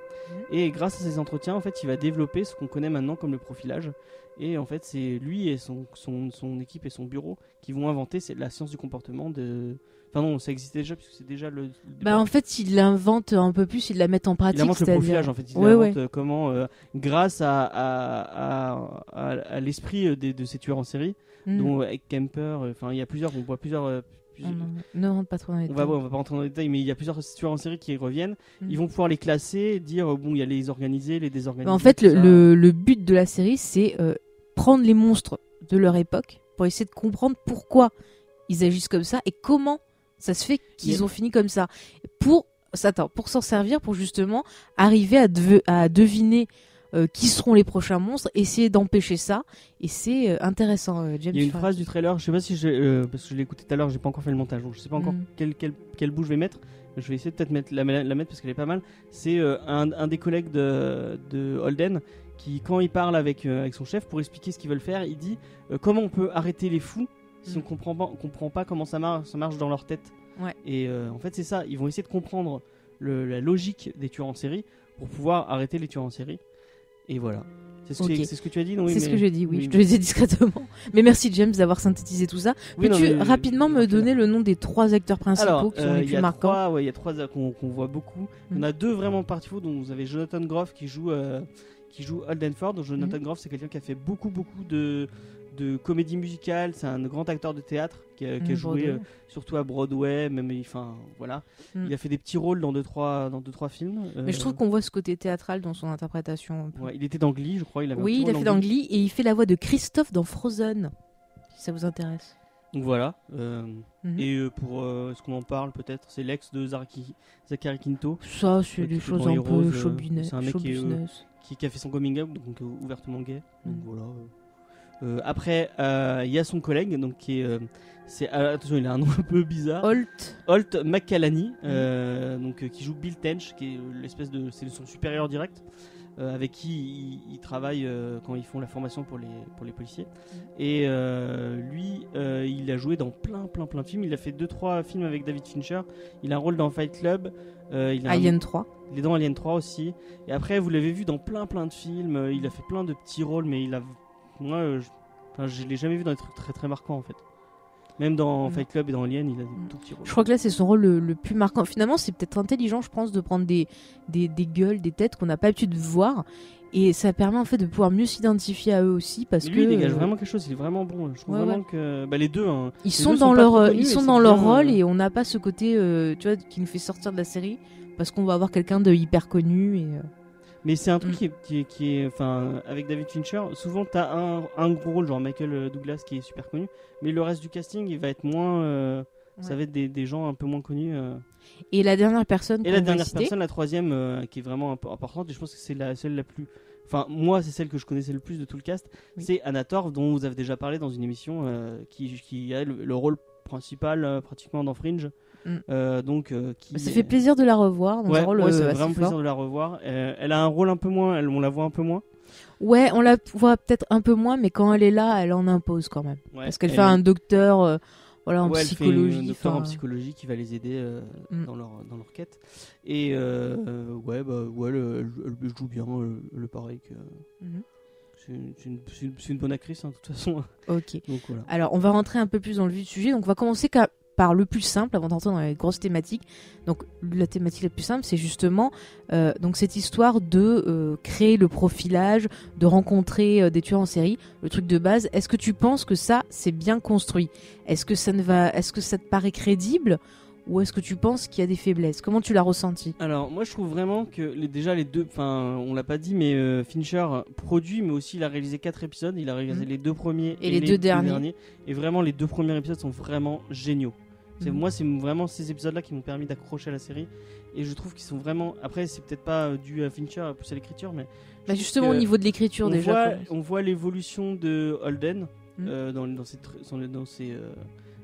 Et grâce à ces entretiens, en fait, il va développer ce qu'on connaît maintenant comme le profilage. Et en fait, c'est lui et son, son, son équipe et son bureau qui vont inventer la science du comportement de. Enfin non, ça existait déjà puisque c'est déjà le. Bah en fait, ils l'inventent un peu plus, ils la mettent en pratique. il invente le profilage en fait. Il Ouais, invente ouais. euh, comment, euh, grâce à, à, à, à- à l'esprit euh, des- de ces tueurs en série, Mm. dont Egg Kemper, enfin il y a plusieurs, on voit plusieurs. Ne rentre pas trop dans les on va, détails. on va pas rentrer dans les détails, mais il y a plusieurs tueurs en série qui reviennent. Mm. Ils vont pouvoir les classer, dire euh, bon, il y a les organisés, les désorganisés. Bah, en fait, le, ça. le- le but de la série, c'est euh, prendre les monstres de leur époque pour essayer de comprendre pourquoi ils agissent comme ça et comment ça se fait qu'ils Yeah. ont fini comme ça. Pour, attends, pour s'en servir, pour justement arriver à deviner euh, qui seront les prochains monstres, essayer d'empêcher ça. Et c'est euh, intéressant, euh, James. Il y a une phrase du trailer, je sais pas si euh, parce que je l'ai écouté tout à l'heure, j'ai pas encore fait le montage, donc je sais pas encore Mm. quel, quel, quel bout je vais mettre. Je vais essayer de peut-être mettre, la, la mettre parce qu'elle est pas mal. C'est un, un des collègues de, de Holden qui, quand il parle avec, avec son chef pour expliquer ce qu'ils veulent faire, il dit comment on peut arrêter les fous si Mm. on comprend pas, on comprend pas comment ça marche, ça marche dans leur tête. Ouais. Et euh, en fait, c'est ça. Ils vont essayer de comprendre le- la logique des tueurs en série pour pouvoir arrêter les tueurs en série. Et voilà. C'est ce, Ok. que- c'est ce que tu as dit, non oui, c'est ce que j'ai dit, oui, oui, je te le disais discrètement. Mais merci James d'avoir synthétisé tout ça. Oui, Peux-tu mais- rapidement me donner le nom des trois acteurs principaux Alors, qui sont euh, les il y plus a marquants? trois, ouais, il y a trois qu'on qu'on voit beaucoup. Il Mm. a deux vraiment participaux, dont vous avez Jonathan Groff qui joue, euh, qui joue Holden Ford. Jonathan Mm. Groff, c'est quelqu'un qui a fait beaucoup, beaucoup de, de comédie musicale. C'est un grand acteur de théâtre qui a, qui a Mm, joué euh, surtout à Broadway, même, enfin, voilà. Mm. Il a fait des petits rôles dans deux, trois, dans deux, trois films. Mais je Euh, trouve qu'on voit ce côté théâtral dans son interprétation. ouais, il était dans Glee, je crois. Il avait Oui, il a fait dans Glee et il fait la voix de Christophe dans Frozen. Si ça vous intéresse. Donc voilà. euh, Mhm. Et euh, pour euh, ce qu'on en parle, peut-être, c'est l'ex de Zaki- Zachary Quinto. Ça, c'est des choses un peu euh, show business. c'est un mec qui est, euh, business. qui, qui a fait son coming out, donc euh, ouvertement gay. Donc Mm. voilà. Euh. Après, euh, il y a son collègue, donc qui est, euh, c'est attention, il a un nom un peu bizarre. Holt. Holt McCallany, euh, donc euh, qui joue Bill Tench, qui est l'espèce de, c'est son supérieur direct, euh, avec qui il, il travaille quand ils font la formation pour les pour les policiers. Et euh, lui, il a joué dans plein plein plein de films. Il a fait deux trois films avec David Fincher. Il a un rôle dans Fight Club. Euh, il a un- Alien 3. il est dans Alien 3 aussi. Et après, vous l'avez vu dans plein plein de films. Il a fait plein de petits rôles, mais il a. Moi, euh, je, enfin, je l'ai jamais vu dans des trucs très très marquants en fait. Même dans Mm. Fight Club et dans Alien, il a des Mm. tout petits rôles. Je crois que là, c'est son rôle le, le plus marquant. Finalement, c'est peut-être intelligent, je pense, de prendre des, des, des gueules, des têtes qu'on n'a pas l'habitude de voir. Et ça permet en fait de pouvoir mieux s'identifier à eux aussi parce Mais que lui, il dégage euh, vraiment quelque chose. Il est vraiment bon. Je trouve Ouais, vraiment ouais. que bah, les deux. hein, ils les sont deux dans leur euh, ils sont dans leur rôle et on n'a pas ce côté euh, tu vois qui nous fait sortir de la série parce qu'on va avoir quelqu'un de hyper connu et euh, Mais c'est un truc Mm. qui, est, qui, est, qui est- enfin, avec David Fincher, souvent t'as un, un gros rôle, genre Michael Douglas qui est super connu, mais le reste du casting, il va être moins, euh, ça va être des, des gens un peu moins connus. euh. et la dernière personne Et la dernière citer, personne, la troisième, euh, qui est vraiment imp- importante, et je pense que c'est la celle la plus, enfin moi c'est celle que je connaissais le plus de tout le cast, Oui. c'est Anna Torv, dont vous avez déjà parlé dans une émission, euh, qui, qui a le, le rôle principal euh, pratiquement dans Fringe. Mm. Euh, donc, euh, qui, ça fait plaisir de la revoir dans Ouais, un rôle ouais, euh, c'est vraiment fort. plaisir de la revoir. Euh, elle a un rôle un peu moins, elle- on la voit un peu moins. Ouais, on la voit peut-être un peu moins, mais quand elle est là, elle en impose quand même. Ouais, Parce qu'elle elle- fait un docteur, euh, voilà, en ouais, elle fait psychologie. un docteur en psychologie qui va les aider euh, Mm. dans, leur, dans leur quête. Et euh, ouais, bah, ouais elle, elle- elle joue bien, le pareil que. Mhm. C'est une, c'est une- une- une bonne actrice, hein, de toute façon. Ok. Donc voilà. Alors, on va rentrer un peu plus dans le vif du sujet. Donc, on va commencer ca- par le plus simple avant d'entrer dans les grosses thématiques. Donc la thématique la plus simple, c'est justement euh, donc cette histoire de euh, créer le profilage, de rencontrer euh, des tueurs en série, le truc de base. Est-ce que tu penses que ça c'est bien construit? Est-ce que ça ne va, est-ce que ça te paraît crédible? Ou est-ce que tu penses qu'il y a des faiblesses? Comment tu l'as ressenti? Alors moi je trouve vraiment que les, déjà les deux, enfin on l'a pas dit mais euh, Fincher produit mais aussi il a réalisé quatre épisodes, il a réalisé Mhm. les deux premiers Et les deux derniers. et vraiment les deux premiers épisodes sont vraiment géniaux. C'est Mhm. moi c'est vraiment ces épisodes là qui m'ont permis d'accrocher à la série et je trouve qu'ils sont vraiment après c'est peut-être pas euh, dû à Fincher à pousser à l'écriture mais Bah, Justement au niveau de l'écriture on déjà. voit, on voit l'évolution de Holden Mhm. euh, dans, dans ses dans, ses euh,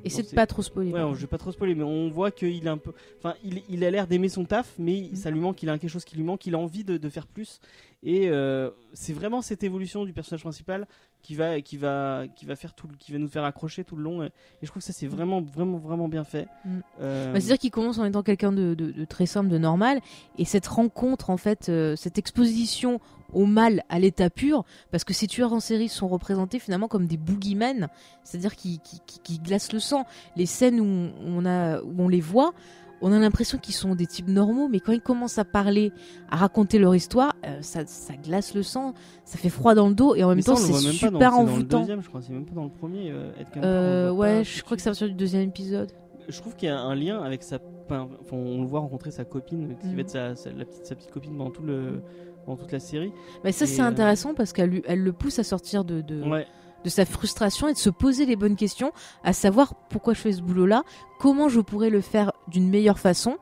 Essaie c'est- de pas trop spoiler. Ouais, je vais pas trop spoiler, mais on voit qu'il est un peu. Enfin, il, il a l'air d'aimer son taf, mais Mm. ça lui manque, il a quelque chose qui lui manque, il a envie de, de faire plus. Et euh, c'est vraiment cette évolution du personnage principal qui va, qui va, qui va faire tout, qui va nous faire accrocher tout le long. Et, et je trouve que ça c'est vraiment, vraiment, vraiment bien fait. Mm. Euh, Bah, C'est-à-dire qu'il commence en étant quelqu'un de, de- de très simple, de normal, et cette rencontre, en fait, euh, cette exposition au mal, à l'état pur, parce que ces tueurs en série sont représentés finalement comme des boogeymen, c'est-à-dire qui, qui, qui- qui glacent le sang. Les scènes où on, a, où on les voit, on a l'impression qu'ils sont des types normaux, mais quand ils commencent à parler, à raconter leur histoire, euh, ça, ça glace le sang, ça fait froid dans le dos, et en même ça, temps c'est voit même pas super dans, c'est dans le envoûtant. deuxième, je crois, c'est même pas dans le premier. euh, Ed Kemper, on Euh, ouais, pas je crois que c'est à partir du deuxième épisode. je trouve qu'il y a un lien avec sa. Enfin, on le voit rencontrer sa copine, qui Mhm. va être sa, sa- la petite, sa petite copine pendant, tout le, pendant toute la série. Mais ça, c'est intéressant parce qu'elle elle le pousse à sortir de, de, Ouais. de sa frustration et de se poser les bonnes questions, à savoir pourquoi je fais ce boulot-là, comment je pourrais le faire d'une meilleure façon.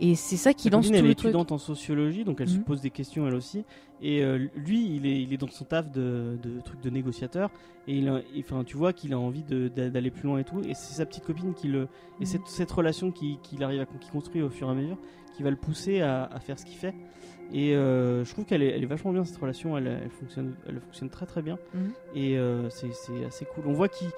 Et c'est ça qui lance tout elle est le truc. étudiante en sociologie, donc elle se Mhm. pose des questions elle aussi. Et euh, lui, il est, il est dans son taf de, de truc de négociateur. Et il a- et, enfin, tu vois qu'il a envie d'aller plus loin et tout. Et c'est sa petite copine qui le. Et Mhm. cette, cette relation qu'il qu'il arrive à qu'il construit au fur et à mesure, qui va le pousser à, à faire ce qu'il fait. Et euh, je trouve qu'elle est, elle est vachement bien cette relation. Elle, elle fonctionne, elle fonctionne très très bien. Mhm. Et euh, c'est c'est assez cool. On voit qu'il.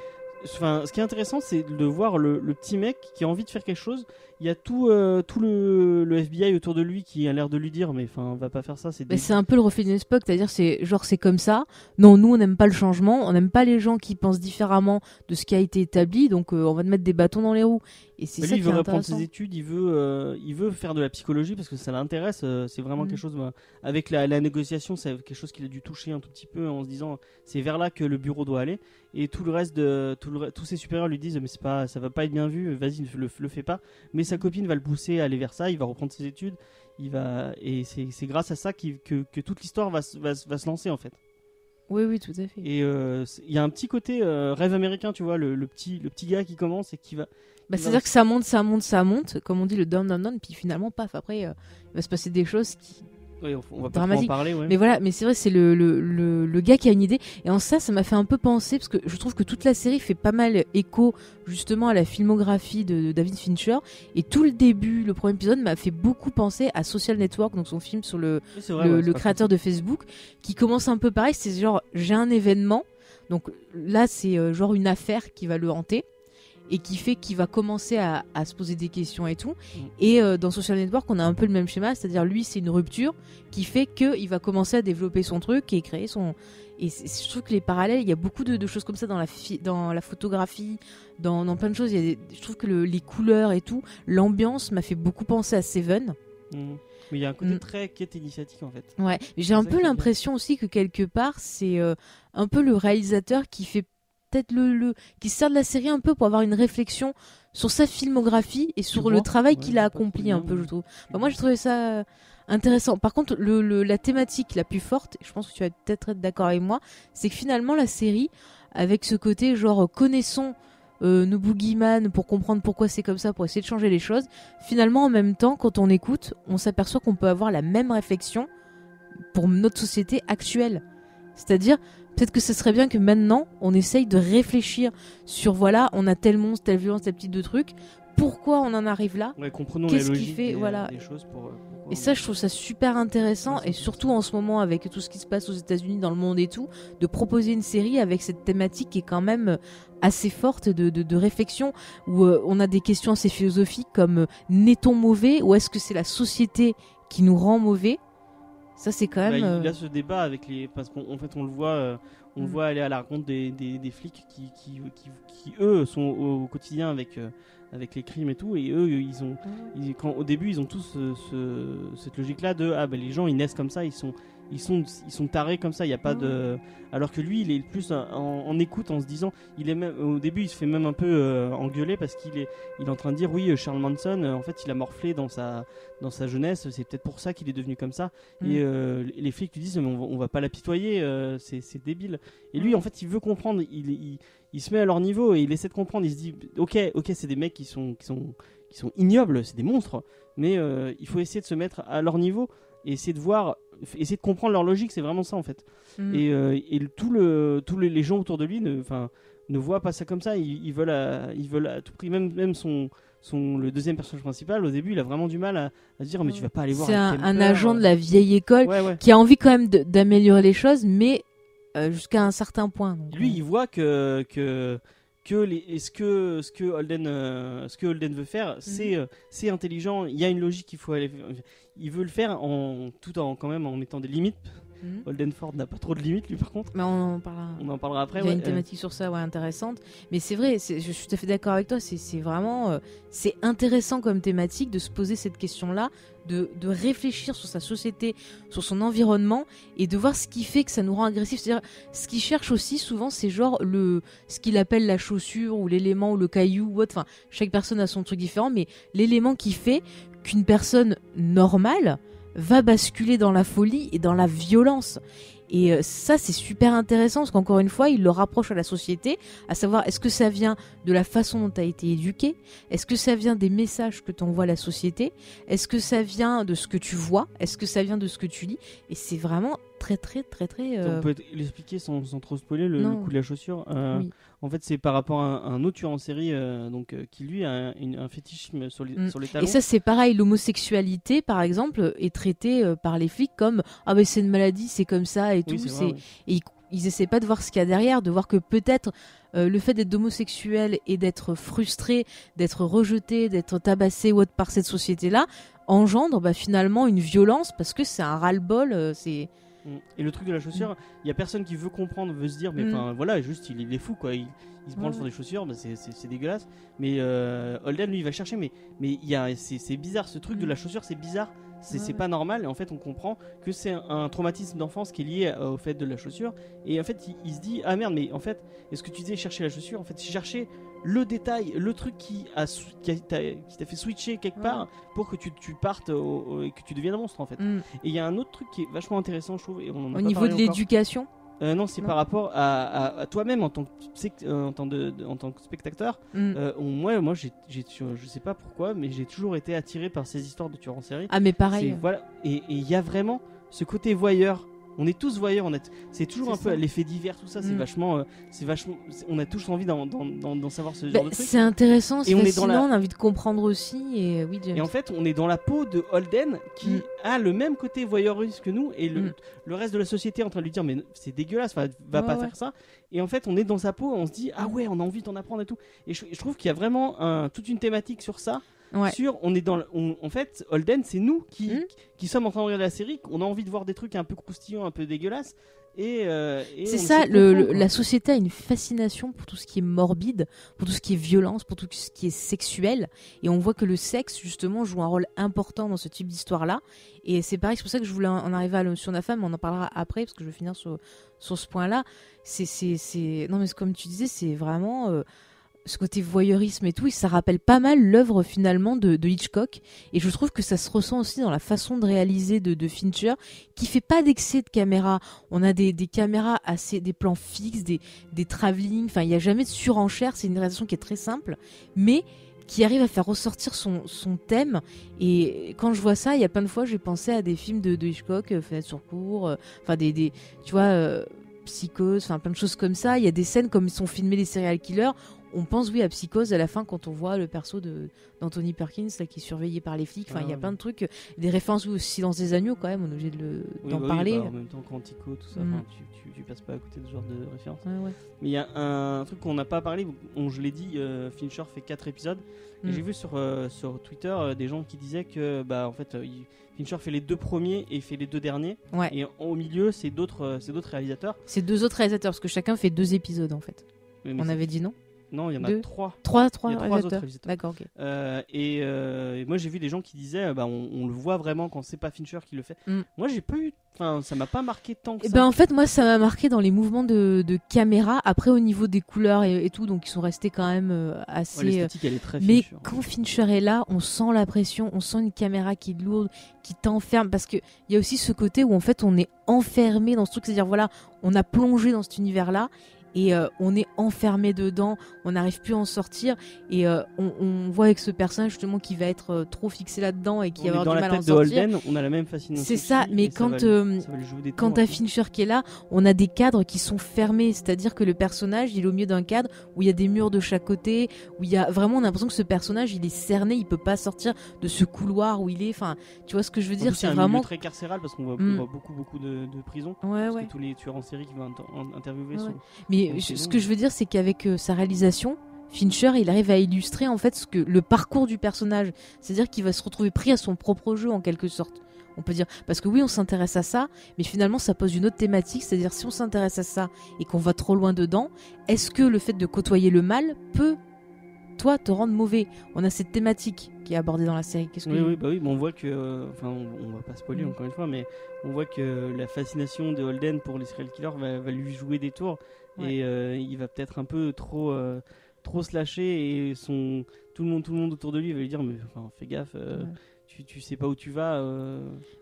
Enfin, ce qui est intéressant, c'est de voir le, le petit mec qui a envie de faire quelque chose. Il y a tout, euh, tout le, le FBI autour de lui qui a l'air de lui dire, mais enfin, va pas faire ça. C'est un peu le reflet d'une époque, c'est-à-dire c'est genre c'est comme ça. Non, nous on n'aime pas le changement, on n'aime pas les gens qui pensent différemment de ce qui a été établi, donc euh, on va te mettre des bâtons dans les roues. Et c'est ça lui, il veut reprendre ses études, il veut, euh, il veut faire de la psychologie parce que ça l'intéresse. euh, c'est vraiment Mhm. quelque chose. bah, avec la, la négociation, c'est quelque chose qu'il a dû toucher un tout petit peu en se disant c'est vers là que le bureau doit aller. Et tout le reste de tout le re- tous ses supérieurs lui disent mais c'est pas, ça va pas être bien vu. Vas-y, ne le, le fais pas. Mais sa copine va le pousser à aller vers ça. Il va reprendre ses études. Il va et c'est grâce à ça que, que toute l'histoire va, se- va, va se lancer en fait. Oui, oui, tout à fait. Et euh, il y a un petit côté euh, rêve américain, tu vois, le, le petit le petit gars qui commence et qui va Bah, C'est-à-dire que ça monte, ça monte, ça monte, comme on dit le down, down, down, puis finalement, paf, après, euh, il va se passer des choses qui, on, on va pas en parler. Ouais. Mais voilà, mais c'est vrai, c'est le, le, le, le gars qui a une idée. Et en ça, ça m'a fait un peu penser, parce que je trouve que toute la série fait pas mal écho justement à la filmographie de, de David Fincher. Et tout le début, le premier épisode, m'a fait beaucoup penser à Social Network, donc son film sur le, Oui, vrai, ouais, créateur de Facebook, qui commence un peu pareil. C'est genre, j'ai un événement. Donc là, c'est euh, genre une affaire qui va le hanter. Et qui fait qu'il va commencer à, à se poser des questions et tout. Mm. Et euh, dans Social Network, on a un peu le même schéma, c'est-à-dire lui, c'est une rupture qui fait qu'il va commencer à développer son truc et créer son. Et je trouve que les parallèles, il y a beaucoup de, de choses comme ça dans la, dans la photographie, dans, dans plein de choses. Il y a des- je trouve que le- les couleurs et tout, l'ambiance m'a fait beaucoup penser à Seven. Mhm. Mais il y a un côté Mm. très quête initiatique en fait. Ouais, j'ai un peu l'impression aussi que quelque part, c'est euh, un peu le réalisateur qui fait peut-être le, le. qui sert de la série un peu pour avoir une réflexion sur sa filmographie et sur le travail Ouais, qu'il a accompli un peu, je trouve. Moi, j'ai trouvé ça euh, intéressant. Par contre, le, le- la thématique la plus forte, et je pense que tu vas peut-être être d'accord avec moi, c'est que finalement, la série, avec ce côté genre connaissons euh, nos boogeyman pour comprendre pourquoi c'est comme ça, pour essayer de changer les choses, finalement, en même temps, quand on écoute, on s'aperçoit qu'on peut avoir la même réflexion pour notre société actuelle. C'est-à-dire, peut-être que ce serait bien que maintenant, on essaye de réfléchir sur, voilà, on a tel monstre, telle violence, tel petit de trucs, pourquoi on en arrive là? Ouais, comprenons Qu'est-ce la qui logique fait- des, voilà. des choses pour. euh, Et ça, je trouve ça super intéressant, et surtout en ce moment, avec tout ce qui se passe aux États-Unis, dans le monde et tout, de proposer une série avec cette thématique qui est quand même euh, assez forte de, de, de réflexion, où euh, on a des questions assez philosophiques comme euh, n'est-on mauvais ou est-ce que c'est la société qui nous rend mauvais? Ça, c'est quand Bah, même. il euh, a ce débat avec les parce qu'en en fait on le voit euh, on Mm. voit aller à la rencontre des, des, des flics qui, qui, qui, qui, eux sont au, au quotidien avec euh, avec les crimes et tout. Et eux, ils ont, ils- quand, au début, ils ont tous ce- ce- cette logique-là de ah ben les gens ils naissent comme ça, ils sont ils sont ils sont tarés comme ça. Il y a pas de alors que lui, il est plus en, en écoute en se disant, il est même au début, il se fait même un peu euh, engueuler parce qu'il est il est en train de dire oui, euh, Charles Manson, euh, en fait, il a morflé dans sa dans sa jeunesse. C'est peut-être pour ça qu'il est devenu comme ça. Mm. Et euh, les flics lui disent mais on va, on va pas l'apitoyer, euh, c'est c'est débile. Et lui, en fait, il veut comprendre. Il, il, il se met à leur niveau et il essaie de comprendre. Il se dit ok, ok, c'est des mecs qui sont qui sont qui sont ignobles, c'est des monstres. Mais il faut essayer de se mettre à leur niveau et essayer de voir, essayer de comprendre leur logique. C'est vraiment ça en fait. Mm. Et, euh, et le- tout le, tous les, les gens autour de lui ne, ne voient pas ça comme ça. Ils, ils veulent, à, ils veulent à tout prix, même, même son, son, le deuxième personnage principal, au début, il a vraiment du mal à, à se dire Mais tu vas pas aller voir C'est un, agent euh. de la vieille école Ouais, ouais. qui a envie quand même d'améliorer les choses, mais euh, jusqu'à un certain point. donc, Lui, euh, il voit que, que, que les, ce que, ce que Holden, euh, ce que Holden veut faire, c'est, Mhm. euh, c'est intelligent. Il y a une logique qu'il faut aller. Il veut le faire en tout en quand même en mettant des limites. Mhm. Holden Ford n'a pas trop de limites, lui, par contre. Mais on en parlera. On en parlera après. Il y a ouais, une euh, thématique sur ça, ouais, intéressante. Mais c'est vrai, je suis tout à fait d'accord avec toi. C'est vraiment, euh, c'est intéressant comme thématique de se poser cette question-là, de, de réfléchir sur sa société, sur son environnement, et de voir ce qui fait que ça nous rend agressifs. C'est-à-dire, ce qu'il cherche aussi souvent, c'est genre le, ce qu'il appelle la chaussure ou l'élément ou le caillou ou autre. Enfin, chaque personne a son truc différent, mais l'élément qui fait qu'une personne normale va basculer dans la folie et dans la violence. Et euh, ça, c'est super intéressant parce qu'encore une fois, il le rapproche à la société, à savoir est-ce que ça vient de la façon dont tu as été éduqué? Est-ce que ça vient des messages que t'envoie la société? Est-ce que ça vient de ce que tu vois? Est-ce que ça vient de ce que tu lis? Et c'est vraiment très, très, très, très. euh, On peut l'expliquer sans, sans trop spoiler le, coup de la chaussure. Euh, Oui. En fait, c'est par rapport à un, autre tueur en série euh, donc, euh, qui lui a un, une- un fétichisme sur les, Mm. sur les talons. Et ça, c'est pareil. L'homosexualité, par exemple, est traitée euh, par les flics comme ah ben c'est une maladie, c'est comme ça et Oui, tout. vrai, ouais. et ils, ils essaient pas de voir ce qu'il y a derrière, de voir que peut-être le fait d'être homosexuel et d'être frustré, d'être rejeté, d'être tabassé ou autre par cette société-là engendre bah, finalement une violence parce que c'est un ras-le-bol. c'est. Et le truc de la chaussure, il y a personne qui veut comprendre, veut se dire, mais Mm. enfin voilà, juste il, il est fou quoi. Il, il se branle sur des chaussures, bah, c'est- dégueulasse. Mais euh, Holden lui il va chercher, mais mais il y a c'est bizarre ce truc de Mm. la chaussure, c'est bizarre. C'est Ouais, c'est ouais. pas normal et en fait on comprend que c'est un, un traumatisme d'enfance qui est lié euh, au fait de la chaussure et en fait il, il se dit ah merde mais en fait est-ce que tu disais chercher la chaussure? En fait j'ai cherché le détail le truc qui a qui t'a fait switcher quelque Ouais. part pour que tu, tu partes au- au- et que tu deviennes un monstre en fait Mm. et il y a un autre truc qui est vachement intéressant, je trouve. Et on en a au niveau de l'éducation. Euh, non, c'est par rapport à, à- à toi-même en tant que, euh, en tant de- de- en tant que spectateur. Mm. Euh, moi, moi, j'ai, je sais pas pourquoi, mais j'ai toujours été attiré par ces histoires de tueurs en série. Ah mais pareil. voilà. Et il y a vraiment ce côté voyeur. On est tous voyeurs. On est, c'est toujours un peu ça. l'effet divers, tout ça. C'est Mm. vachement, euh, c'est vachement. c'est- On a tous envie d'en, savoir ce Bah, genre de truc. c'est intéressant, c'est Et on est dans fascinant, la- on a envie de comprendre aussi. Et euh, oui, James. Et en fait, on est dans la peau de Holden qui Mm. a le même côté voyeuriste que nous et le, Mm. le reste de la société est en train de lui dire mais c'est dégueulasse, va Ouais, pas ouais. faire ça. Et en fait, on est dans sa peau, on se dit ah ouais, on a envie d'en apprendre et tout. Et je, je trouve qu'il y a vraiment un- toute une thématique sur ça. Ouais. Sur, on est dans, on- en fait, Holden, c'est nous qui, Mm. qui sommes en train de regarder la série, on a envie de voir des trucs un peu croustillants, un peu dégueulasses. Et, euh, et C'est ça, le, le- la société a une fascination pour tout ce qui est morbide, pour tout ce qui est violence, pour tout ce qui est sexuel. Et on voit que le sexe, justement, joue un rôle important dans ce type d'histoire-là. Et c'est pareil, c'est pour ça que je voulais en arriver à la notion de la femme, on en parlera après, parce que je vais finir sur, sur ce point-là. C'est, c'est, c'est... Non, mais comme tu disais, c'est vraiment... euh, ce côté voyeurisme et tout, ça rappelle pas mal l'œuvre finalement de, Hitchcock. Et je trouve que ça se ressent aussi dans la façon de réaliser de, de Fincher, qui fait pas d'excès de caméra. On a des, caméras assez, des plans fixes, des, des travelling. Enfin, il n'y a jamais de surenchère. C'est une réalisation qui est très simple, mais qui arrive à faire ressortir son, son thème. Et quand je vois ça, il y a plein de fois, j'ai pensé à des films de, Hitchcock, euh, Fenêtre sur cour, euh, enfin des, des, tu vois, euh, Psychose, enfin plein de choses comme ça. Il y a des scènes comme ils sont filmés les serial killers. On pense oui à Psychose à la fin quand on voit le perso de d'Anthony Perkins là, qui est surveillé par les flics. Enfin, Ah il y a ouais. plein de trucs, des références au silence des agneaux quand même. On est obligé de le- Oui, d'en bah oui, parler. bah, en même temps qu'Antico, tout ça, Mm. tu, tu, tu passes pas à côté de ce genre de référence. Ouais, ouais. Mais il y a un truc qu'on n'a pas parlé, on, je l'ai dit, euh, Fincher fait 4 épisodes. Et Mm. j'ai vu sur, euh, sur Twitter euh, des gens qui disaient que bah, en fait, il- Fincher fait les deux premiers et fait les deux derniers. Ouais. Et au milieu, c'est d'autres c'est d'autres réalisateurs. C'est deux autres réalisateurs parce que chacun fait deux épisodes en fait. On avait dit non Non, il y en a Deux. trois. Trois, trois Il y a trois réalisateurs. autres réalisateurs. D'accord, ok. Euh, et, euh, et moi j'ai vu des gens qui disaient bah, on, on le voit vraiment quand c'est pas Fincher qui le fait. Mm. Moi j'ai pas eu. Enfin, ça m'a pas marqué tant que Eh ça. ben en fait moi ça m'a marqué dans les mouvements de, de caméra. Après au niveau des couleurs et, et tout, donc ils sont restés quand même euh, Ouais, assez. L'esthétique elle est très mais Fincher. quand Fincher est là, on sent la pression, on sent une caméra qui est lourde, qui t'enferme parce que il y a aussi ce côté où en fait on est enfermé dans ce truc, c'est-à-dire voilà, on a plongé dans cet univers-là et euh, on est enfermé dedans, on n'arrive plus à en sortir et euh, on, on voit avec ce personnage justement qui va être euh, trop fixé là-dedans et qui va avoir dans du la mal à en de sortir. Holden, on a la même fascination. C'est ça, mais ça quand, va ça va Quand t'as. Fincher qui est là, on a des cadres qui sont fermés, c'est-à-dire que le personnage, il est au milieu d'un cadre où il y a des murs de chaque côté, où il y a vraiment, on a l'impression que ce personnage, il est cerné, il peut pas sortir de ce couloir où il est. Enfin, tu vois ce que je veux dire? C'est vraiment. très carcéral parce qu'on voit, Mm. voit beaucoup beaucoup de, de prisons. Ouais, Parce ouais. que tous les tueurs en série qui vont interviewer Ouais, sont. Mais je- ce que je veux dire, c'est qu'avec euh, sa réalisation, Fincher, il arrive à illustrer en fait ce que le parcours du personnage, c'est-à-dire qu'il va se retrouver pris à son propre jeu en quelque sorte. On peut dire parce que oui, on s'intéresse à ça, mais finalement ça pose une autre thématique, c'est-à-dire si on s'intéresse à ça et qu'on va trop loin dedans, est-ce que le fait de côtoyer le mal peut toi te rendre mauvais? On a cette thématique qui est abordée dans la série. Qu'est-ce que Oui, oui, bah oui, on voit que, euh, enfin, on, on va pas spoiler Mm. encore une fois, mais on voit que la fascination de Holden pour les serial killers va, va lui jouer des tours Ouais. et euh, il va peut-être un peu trop, euh, trop se lâcher et son, tout le monde, tout le monde autour de lui va lui dire, mais enfin, fais gaffe, euh, Ouais. tu, tu sais pas où tu vas.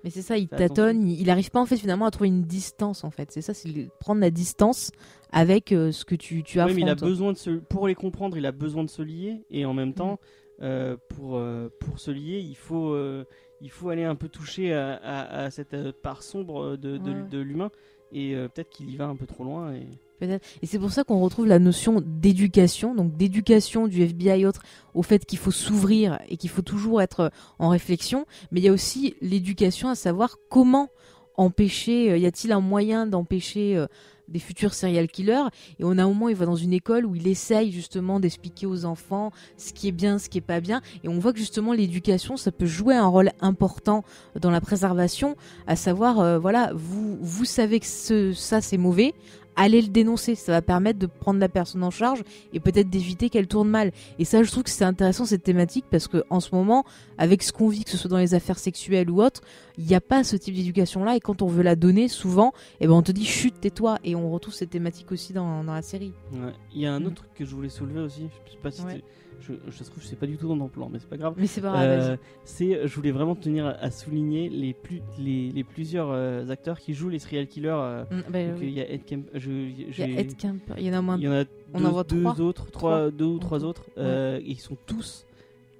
Mais c'est ça, il tâtonne, il, il arrive pas en fait finalement à trouver une distance en fait. C'est ça, c'est prendre la distance avec ce que tu, tu Ouais, affrontes. mais il a besoin de se, pour les comprendre, il a besoin de se lier et en même temps, euh, pour, euh, pour se lier, il faut, euh, il faut aller un peu toucher à, à- à cette part sombre de, de, Ouais. de l'humain et peut-être qu'il y va un peu trop loin. Et... Et c'est pour ça qu'on retrouve la notion d'éducation, donc d'éducation du FBI et autres, au fait qu'il faut s'ouvrir et qu'il faut toujours être euh, en réflexion. Mais il y a aussi l'éducation à savoir comment empêcher, euh, y a-t-il un moyen d'empêcher euh, des futurs serial killers? Et on a un moment, il va dans une école où il essaye justement d'expliquer aux enfants ce qui est bien, ce qui est pas bien. Et on voit que justement l'éducation, ça peut jouer un rôle important dans la préservation, à savoir, voilà, vous, vous savez que ça c'est mauvais, allez le dénoncer. Ça va permettre de prendre la personne en charge et peut-être d'éviter qu'elle tourne mal. Et ça, je trouve que c'est intéressant cette thématique parce que en ce moment, avec ce qu'on vit, que ce soit dans les affaires sexuelles ou autres, il n'y a pas ce type d'éducation-là. Et quand on veut la donner, souvent, eh ben on te dit chut, tais-toi. Et on retrouve cette thématique aussi dans, dans la série. Ouais. Il y a un Mm. autre truc que je voulais soulever aussi. Je sais pas si Ouais. Je, je trouve que c'est pas du tout dans ton plan, mais c'est pas grave. Mais c'est pas grave. Euh, c'est, je voulais vraiment tenir à, souligner les, plus, les, les plusieurs euh, acteurs qui jouent les serial killers. euh, Mm, bah, donc, oui. Il y a Ed Kemp. Il y a Ed Kemper, il y en a moins. il y en a On deux, en voit deux trois. autres, trois, Trois. deux ou trois autres. et ils sont tous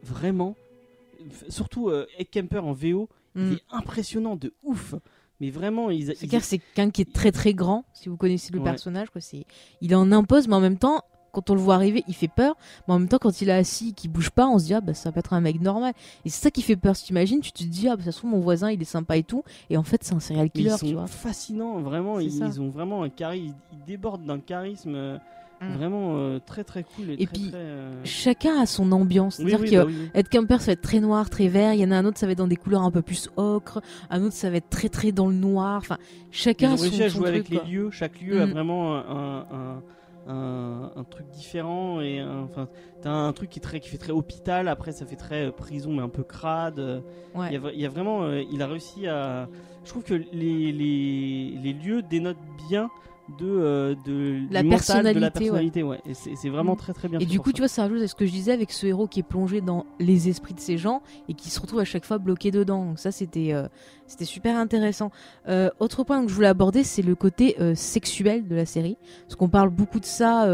vraiment. Surtout Ed Kemper en VO, Mm. il est impressionnant de ouf. Mais vraiment, ils, C'est ils- clair, c'est quelqu'un qui est très très grand, si vous connaissez le Ouais. personnage. Quoi. C'est... Il en impose, mais en même temps, quand on le voit arriver, il fait peur. Mais en même temps, quand il est assis, qu'il bouge pas, on se dit, ah bah ça peut être un mec normal. Et c'est ça qui fait peur. Si tu imagines, tu te dis, ah bah ça se trouve, mon voisin, il est sympa et tout. Et en fait, c'est un serial ils killer, tu sont vois. fascinants, vraiment. Ils, ils ont vraiment un charisme, ils, ils débordent d'un charisme euh, Mm. vraiment euh, très très cool. Et, Et très, puis, très, euh, Chacun a son ambiance. C'est-à-dire oui, que bah oui, ça va être très noir, très vert. Il y en a un autre, ça va être dans des couleurs un peu plus ocre. Un autre, ça va être très très dans le noir. Enfin, Ils chacun ont a son, réussi à son jouer avec les lieux. Chaque lieu a Mm. vraiment un, un, un, un truc différent et un- enfin t'as un truc qui est très qui fait très hôpital. Après ça fait très euh, prison mais un peu crade. Il y, a, vra- il y a vraiment, euh, il a réussi à. Je trouve que les, les, les lieux dénotent bien de, euh, de La de la personnalité, personnalité, ouais. Et c'est vraiment Mm. très très bien. Et du coup, ça. tu vois, ça rajoute à ce que je disais avec ce héros qui est plongé dans les esprits de ces gens et qui se retrouve à chaque fois bloqué dedans. Donc ça, c'était euh, c'était super intéressant. Euh, autre point que je voulais aborder, c'est le côté sexuel de la série, parce qu'on parle beaucoup de ça.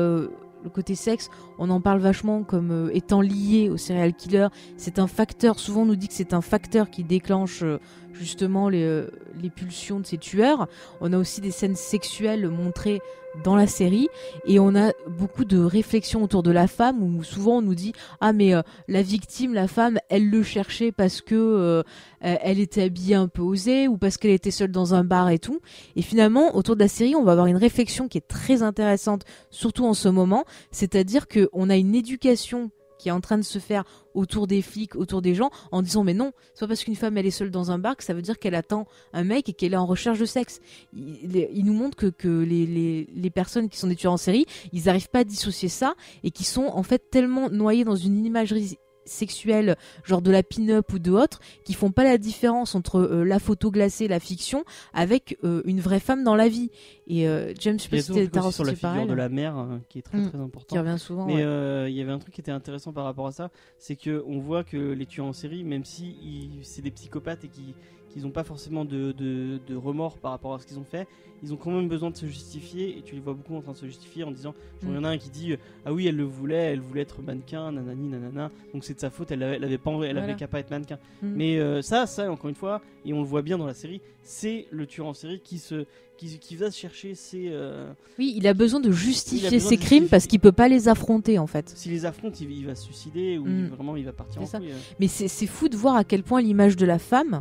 Le côté sexe, on en parle vachement comme euh, étant lié au serial killer. C'est un facteur. Souvent, on nous dit que c'est un facteur qui déclenche euh, justement euh, les pulsions de ces tueurs. On a aussi des scènes sexuelles montrées dans la série et on a beaucoup de réflexions autour de la femme où souvent on nous dit ah mais euh, la victime la femme elle le cherchait parce que euh, euh, elle était habillée un peu osée ou parce qu'elle était seule dans un bar et tout et finalement autour de la série on va avoir une réflexion qui est très intéressante surtout en ce moment. C'est-à-dire que on a une éducation qui est en train de se faire autour des flics, autour des gens, en disant mais non, c'est pas parce qu'une femme elle est seule dans un bar que ça veut dire qu'elle attend un mec et qu'elle est en recherche de sexe. Il, nous montre que, les personnes qui sont des tueurs en série, ils n'arrivent pas à dissocier ça et qui sont en fait tellement noyés dans une imagerie sexuelle, genre de la pin-up ou de autre, qui font pas la différence entre euh, la photo glacée, la fiction, avec euh, une vraie femme dans la vie. Et euh, James, je sais pas si t'as sur la figure pareil. de la mère hein, qui est très Mm. très important. Qui revient souvent. Mais ouais. il y avait un truc qui était intéressant par rapport à ça, c'est que on voit que les tueurs en série, même si c'est des psychopathes et qui qu'ils n'ont pas forcément de, de- de remords par rapport à ce qu'ils ont fait, ils ont quand même besoin de se justifier et tu les vois beaucoup en train de se justifier en disant, il y en a un qui dit euh, ah oui elle le voulait, elle voulait être mannequin, nanani nanana, donc c'est de sa faute, elle avait, elle avait pas, elle Voilà. avait qu'à pas être mannequin. Mm. Mais euh, ça, ça encore une fois, et on le voit bien dans la série, c'est le tueur en série qui se qui, qui va se chercher ses euh, Oui, il a besoin de justifier besoin ses de crimes justifier. parce qu'il peut pas les affronter en fait. s'il les affronte, il, il va se suicider ou Mm. vraiment il va partir en ça. couille, euh. Mais c'est c'est fou de voir à quel point l'image de la femme,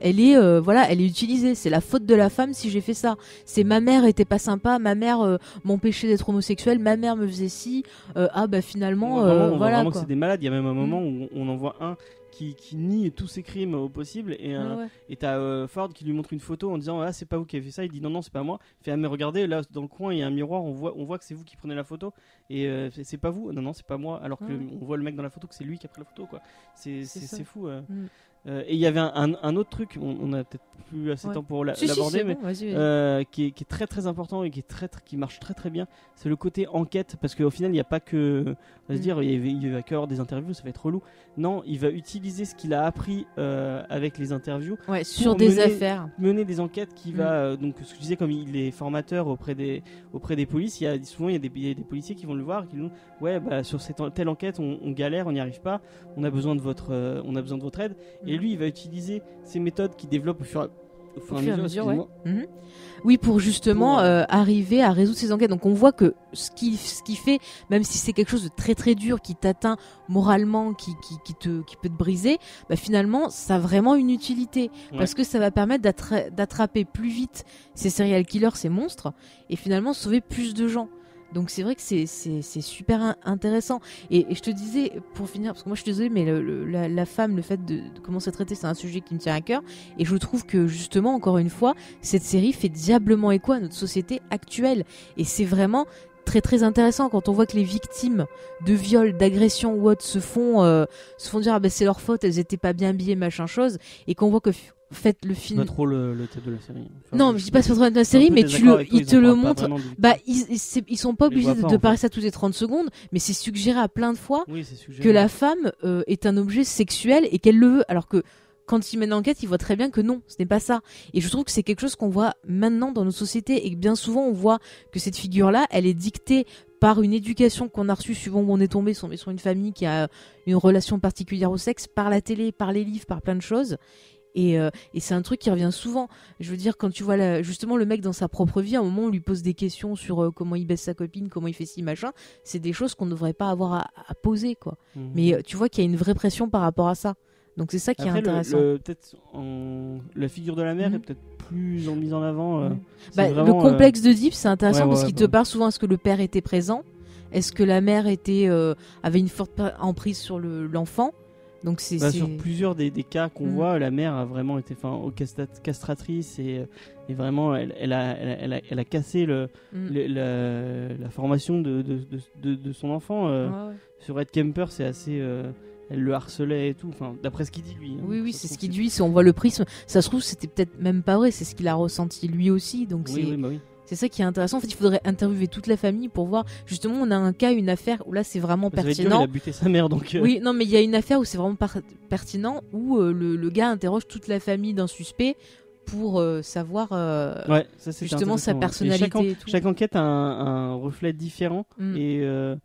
elle est, euh, voilà, elle est utilisée. C'est la faute de la femme si j'ai fait ça. C'est ma mère était pas sympa, ma mère euh, m'empêchait d'être homosexuel, ma mère me faisait ci. euh, ah bah On finalement, voit vraiment, on voit voilà vraiment que quoi. c'est des malades. Il y a même un moment où on en voit un qui, qui nie tous ses crimes au possible et euh, Ouais, t'as euh, Ford qui lui montre une photo en disant ah c'est pas vous qui avez fait ça. Il dit non non c'est pas moi. Il fait ah mais regardez là dans le coin il y a un miroir. On voit on voit que c'est vous qui prenez la photo et euh, c'est- pas vous. Non non c'est pas moi. Alors que Ouais. on voit le mec dans la photo que c'est lui qui a pris la photo quoi. C'est fou. euh. Mm. Euh, et il y avait un, un- un autre truc. On, on a peut-être plus assez de Ouais. temps pour la- Si, si, l'aborder mais euh, qui, est, qui est très très important et qui est très, très- qui marche très très bien c'est le côté enquête parce qu'au final il n'y a pas que on va se Mm. dire il, va- qu'avoir des interviews ça va être relou non il va utiliser ce qu'il a appris euh, avec les interviews Ouais, sur des mener- affaires. mener des enquêtes qui Mm. va donc ce que je disais comme il est formateur auprès des auprès des polices il y a souvent il y a des, il y a des policiers qui vont le voir et qui disent ouais bah sur cette telle enquête on, on galère on n'y arrive pas on a besoin de votre on a besoin de votre aide et Mm. lui il va utiliser ces méthodes qu'il développe au fur, et- au fur Au et à fur et à mesure. Oui, pour justement Pour, euh, arriver à résoudre ces enquêtes. Donc on voit que ce qui ce qui fait, même si c'est quelque chose de très très dur qui t'atteint moralement, qui, qui, qui te qui peut te briser, bah finalement ça a vraiment une utilité Ouais. parce que ça va permettre d'attra- d'attraper plus vite ces serial killers, ces monstres, et finalement sauver plus de gens. Donc c'est vrai que c'est super in- intéressant. Et, je te disais pour finir, parce que moi je suis désolée, mais la, femme, le fait de, de comment c'est traité, c'est un sujet qui me tient à cœur. Et je trouve que justement, encore une fois, cette série fait diablement écho à notre société actuelle. Et c'est vraiment très très intéressant quand on voit que les victimes de viols, d'agressions ou autres se font euh, se font dire ah ben c'est leur faute, elles étaient pas bien habillées machin chose, et qu'on voit que en fait le film. pas trop le, le thème de la série. Enfin, non, mais je dis pas c'est pas trop de la série, mais tu le, ils te le montrent. du- Bah ils, ils, ils sont pas obligés de, pas, de parler fait. ça toutes les 30 secondes, mais c'est suggéré à plein de fois Oui, que la femme euh, est un objet sexuel et qu'elle le veut, alors que quand il mène l'enquête, il voit très bien que non, ce n'est pas ça. Et je trouve que c'est quelque chose qu'on voit maintenant dans nos sociétés et que bien souvent on voit que cette figure-là, elle est dictée par une éducation qu'on a reçue suivant où on est tombé, sur une famille qui a une relation particulière au sexe, par la télé, par les livres, par plein de choses. Et, euh, et c'est un truc qui revient souvent. Je veux dire, quand tu vois la- justement le mec dans sa propre vie, à un moment on lui pose des questions sur euh, comment il baisse sa copine, comment il fait ci, machin, c'est des choses qu'on ne devrait pas avoir à, à poser, quoi. Mhm. Mais euh, tu vois qu'il y a une vraie pression par rapport à ça. Donc c'est ça qui Après, est intéressant. le- peut-être en- la figure de la mère Mhm. est peut-être plus en mise en avant. euh, Bah, vraiment, le complexe de Deep, c'est intéressant ouais, parce ouais, qu'il te parle souvent est-ce que le père était présent? Est-ce que la mère était euh, avait une forte emprise sur le- l'enfant? Donc c'est bah, sur plusieurs des, des cas qu'on Mhm. voit, la mère a vraiment été enfin, castratrice et, euh, et vraiment elle, elle a, elle, a, elle a- cassé le, Mm. le- la, la formation de, de, de, son enfant. euh, ouais. Sur Ed Kemper, c'est assez. euh, elle le harcelait et tout, enfin, d'après ce qu'il dit lui. hein. Oui, oui, c'est ce qu'il dit. Si on voit le prisme, ça se trouve, c'était peut-être même pas vrai. C'est ce qu'il a ressenti lui aussi. Donc Oui, c'est oui, bah oui. C'est ça qui est intéressant. En fait, il faudrait interviewer toute la famille pour voir. Justement, on a un cas, une affaire où là, c'est vraiment Ça dur, il pertinent. a buté sa mère donc. euh, Oui, non, mais il y a une affaire où c'est vraiment par- pertinent, où euh, le, le gars interroge toute la famille d'un suspect pour euh, savoir Ouais, ça c'est justement sa personnalité Chaque, en- et tout. chaque enquête a un, un reflet différent Mm. et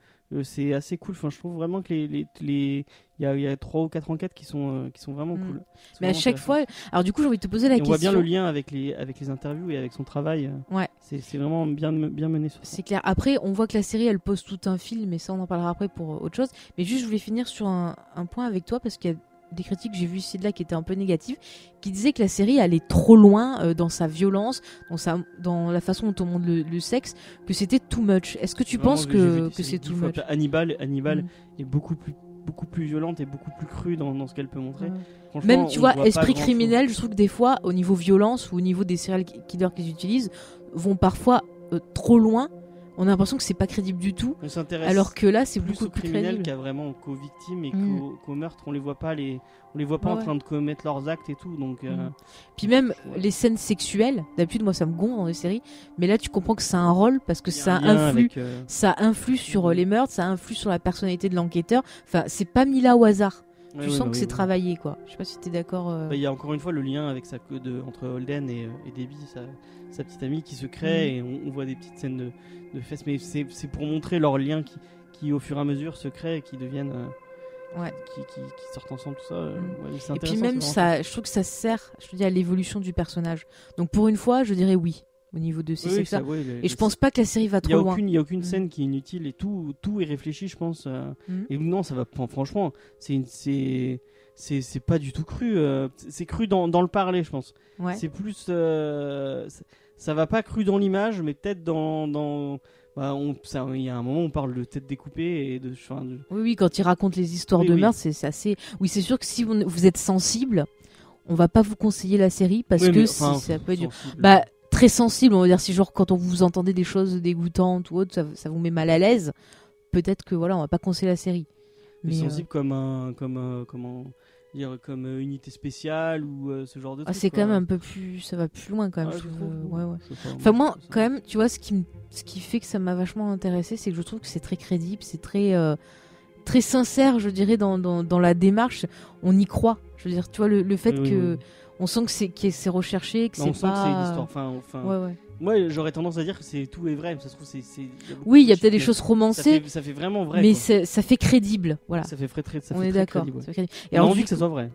c'est assez cool. Enfin, je trouve vraiment que les les les- il y a, y a trois ou quatre enquêtes qui sont euh, qui sont vraiment Mm. cool. Mais à chaque fois, alors du coup, j'ai envie de te poser la Et on voit question. bien le lien avec les avec les interviews et avec son travail. euh, Ouais. C'est vraiment bien bien mené. C'est clair. Après, on voit que la série, elle pose tout un film, et ça, on en parlera après pour euh, autre chose. Mais juste, je voulais finir sur un, un point avec toi, parce qu'il y a des critiques que j'ai vues ici et de là qui étaient un peu négatives, qui disaient que la série allait trop loin euh, dans sa violence, dans, sa, dans la façon dont on montre le, le sexe, que c'était too much. Est-ce que tu penses que, que c'est too much? Hannibal Hannibal Mm. est beaucoup plus beaucoup plus violente et beaucoup plus crue dans, dans ce qu'elle peut montrer. Ouais. Même, tu vois, esprit criminel, je trouve que des fois, au niveau violence ou au niveau des serial killers qu'ils utilisent, vont parfois euh, trop loin. On a l'impression que c'est pas crédible du tout. On s'intéresse Alors que là, c'est plus beaucoup aux plus criminels qu'à vraiment qu'aux victimes et Mm. qu'aux qu'aux meurtres. On les voit pas les, on les voit pas Ouais, en ouais. train de commettre leurs actes et tout. Donc euh, Mm. Puis même Ouais. les scènes sexuelles, d'habitude, moi, ça me gonfle dans les séries. Mais là, tu comprends que c'est un rôle parce que a ça influe. avec, euh, Ça influe sur euh, les meurtres, ça influe sur la personnalité de l'enquêteur. Enfin, c'est pas mis là au hasard. Tu sens bah que c'est travaillé, quoi. Je sais pas si t'es d'accord. euh. Bah, Il y a encore une fois le lien avec sa de, entre Holden et, euh, et Debbie, sa, sa petite amie qui se crée Mhm. et on, on voit des petites scènes de, de fesses, mais c'est pour montrer leur lien qui, qui au fur et à mesure se crée et qui deviennent. euh, Ouais. Qui, qui, qui sortent ensemble, tout ça. Mhm. ouais, Et puis même ça, je trouve que ça sert, je te dis, à l'évolution du personnage. Donc pour une fois, je dirais oui au niveau de ces Oui, ça, ouais, les- Et je pense pas que la série va n'y trop a loin. il y a aucune Mhm. scène qui est inutile et tout, tout est réfléchi, je pense. euh, Mhm. Et non, ça va. Franchement, c'est c'est pas du tout cru. euh, c'est cru dans, dans le parler, je pense. Ouais. C'est plus. euh, ça va pas cru dans l'image, mais peut-être dans. dans bah, on- ça- il y a un moment où on parle de tête découpée et de. enfin, de- Oui, oui, quand il raconte les histoires Oui, de oui. meurtre, c'est assez. Oui, c'est sûr que si vous, vous êtes sensible, on va pas vous conseiller la série parce Oui, que mais, enfin, ça peut être dur. sensible. Bah, très sensible, on va dire, si genre quand on vous entendez des choses dégoûtantes ou autre, ça, ça vous met mal à l'aise, peut-être que voilà, on va pas conseiller la série. Mais Mais, euh, sensible comme un. Comme, un- comment dire Comme euh, unité spéciale ou euh, ce genre de ah, c'est quand même un peu plus. Ça va plus loin quand même. Ah, je je trouve. trouve. Ouais, ouais. Enfin, moi, quand même, tu vois, ce qui, ce qui fait que ça m'a vachement intéressé, c'est que je trouve que c'est très crédible, c'est très, euh, très sincère, je dirais, dans, dans, dans la démarche. On y croit. Je veux dire, tu vois, le, le fait Oui, oui, que. oui. On sent que c'est recherché, que on c'est sent que pas. c'est une histoire. Enfin, enfin, Ouais, ouais. Moi, j'aurais tendance à dire que c'est tout est vrai, mais ça se trouve, c'est. Oui, il y a peut-être des choses Ça romancées, fait, ça fait vraiment vrai. mais ça fait crédible. Voilà. Ça fait très, très, ça on fait est d'accord. ouais. On a envie que ça soit vrai.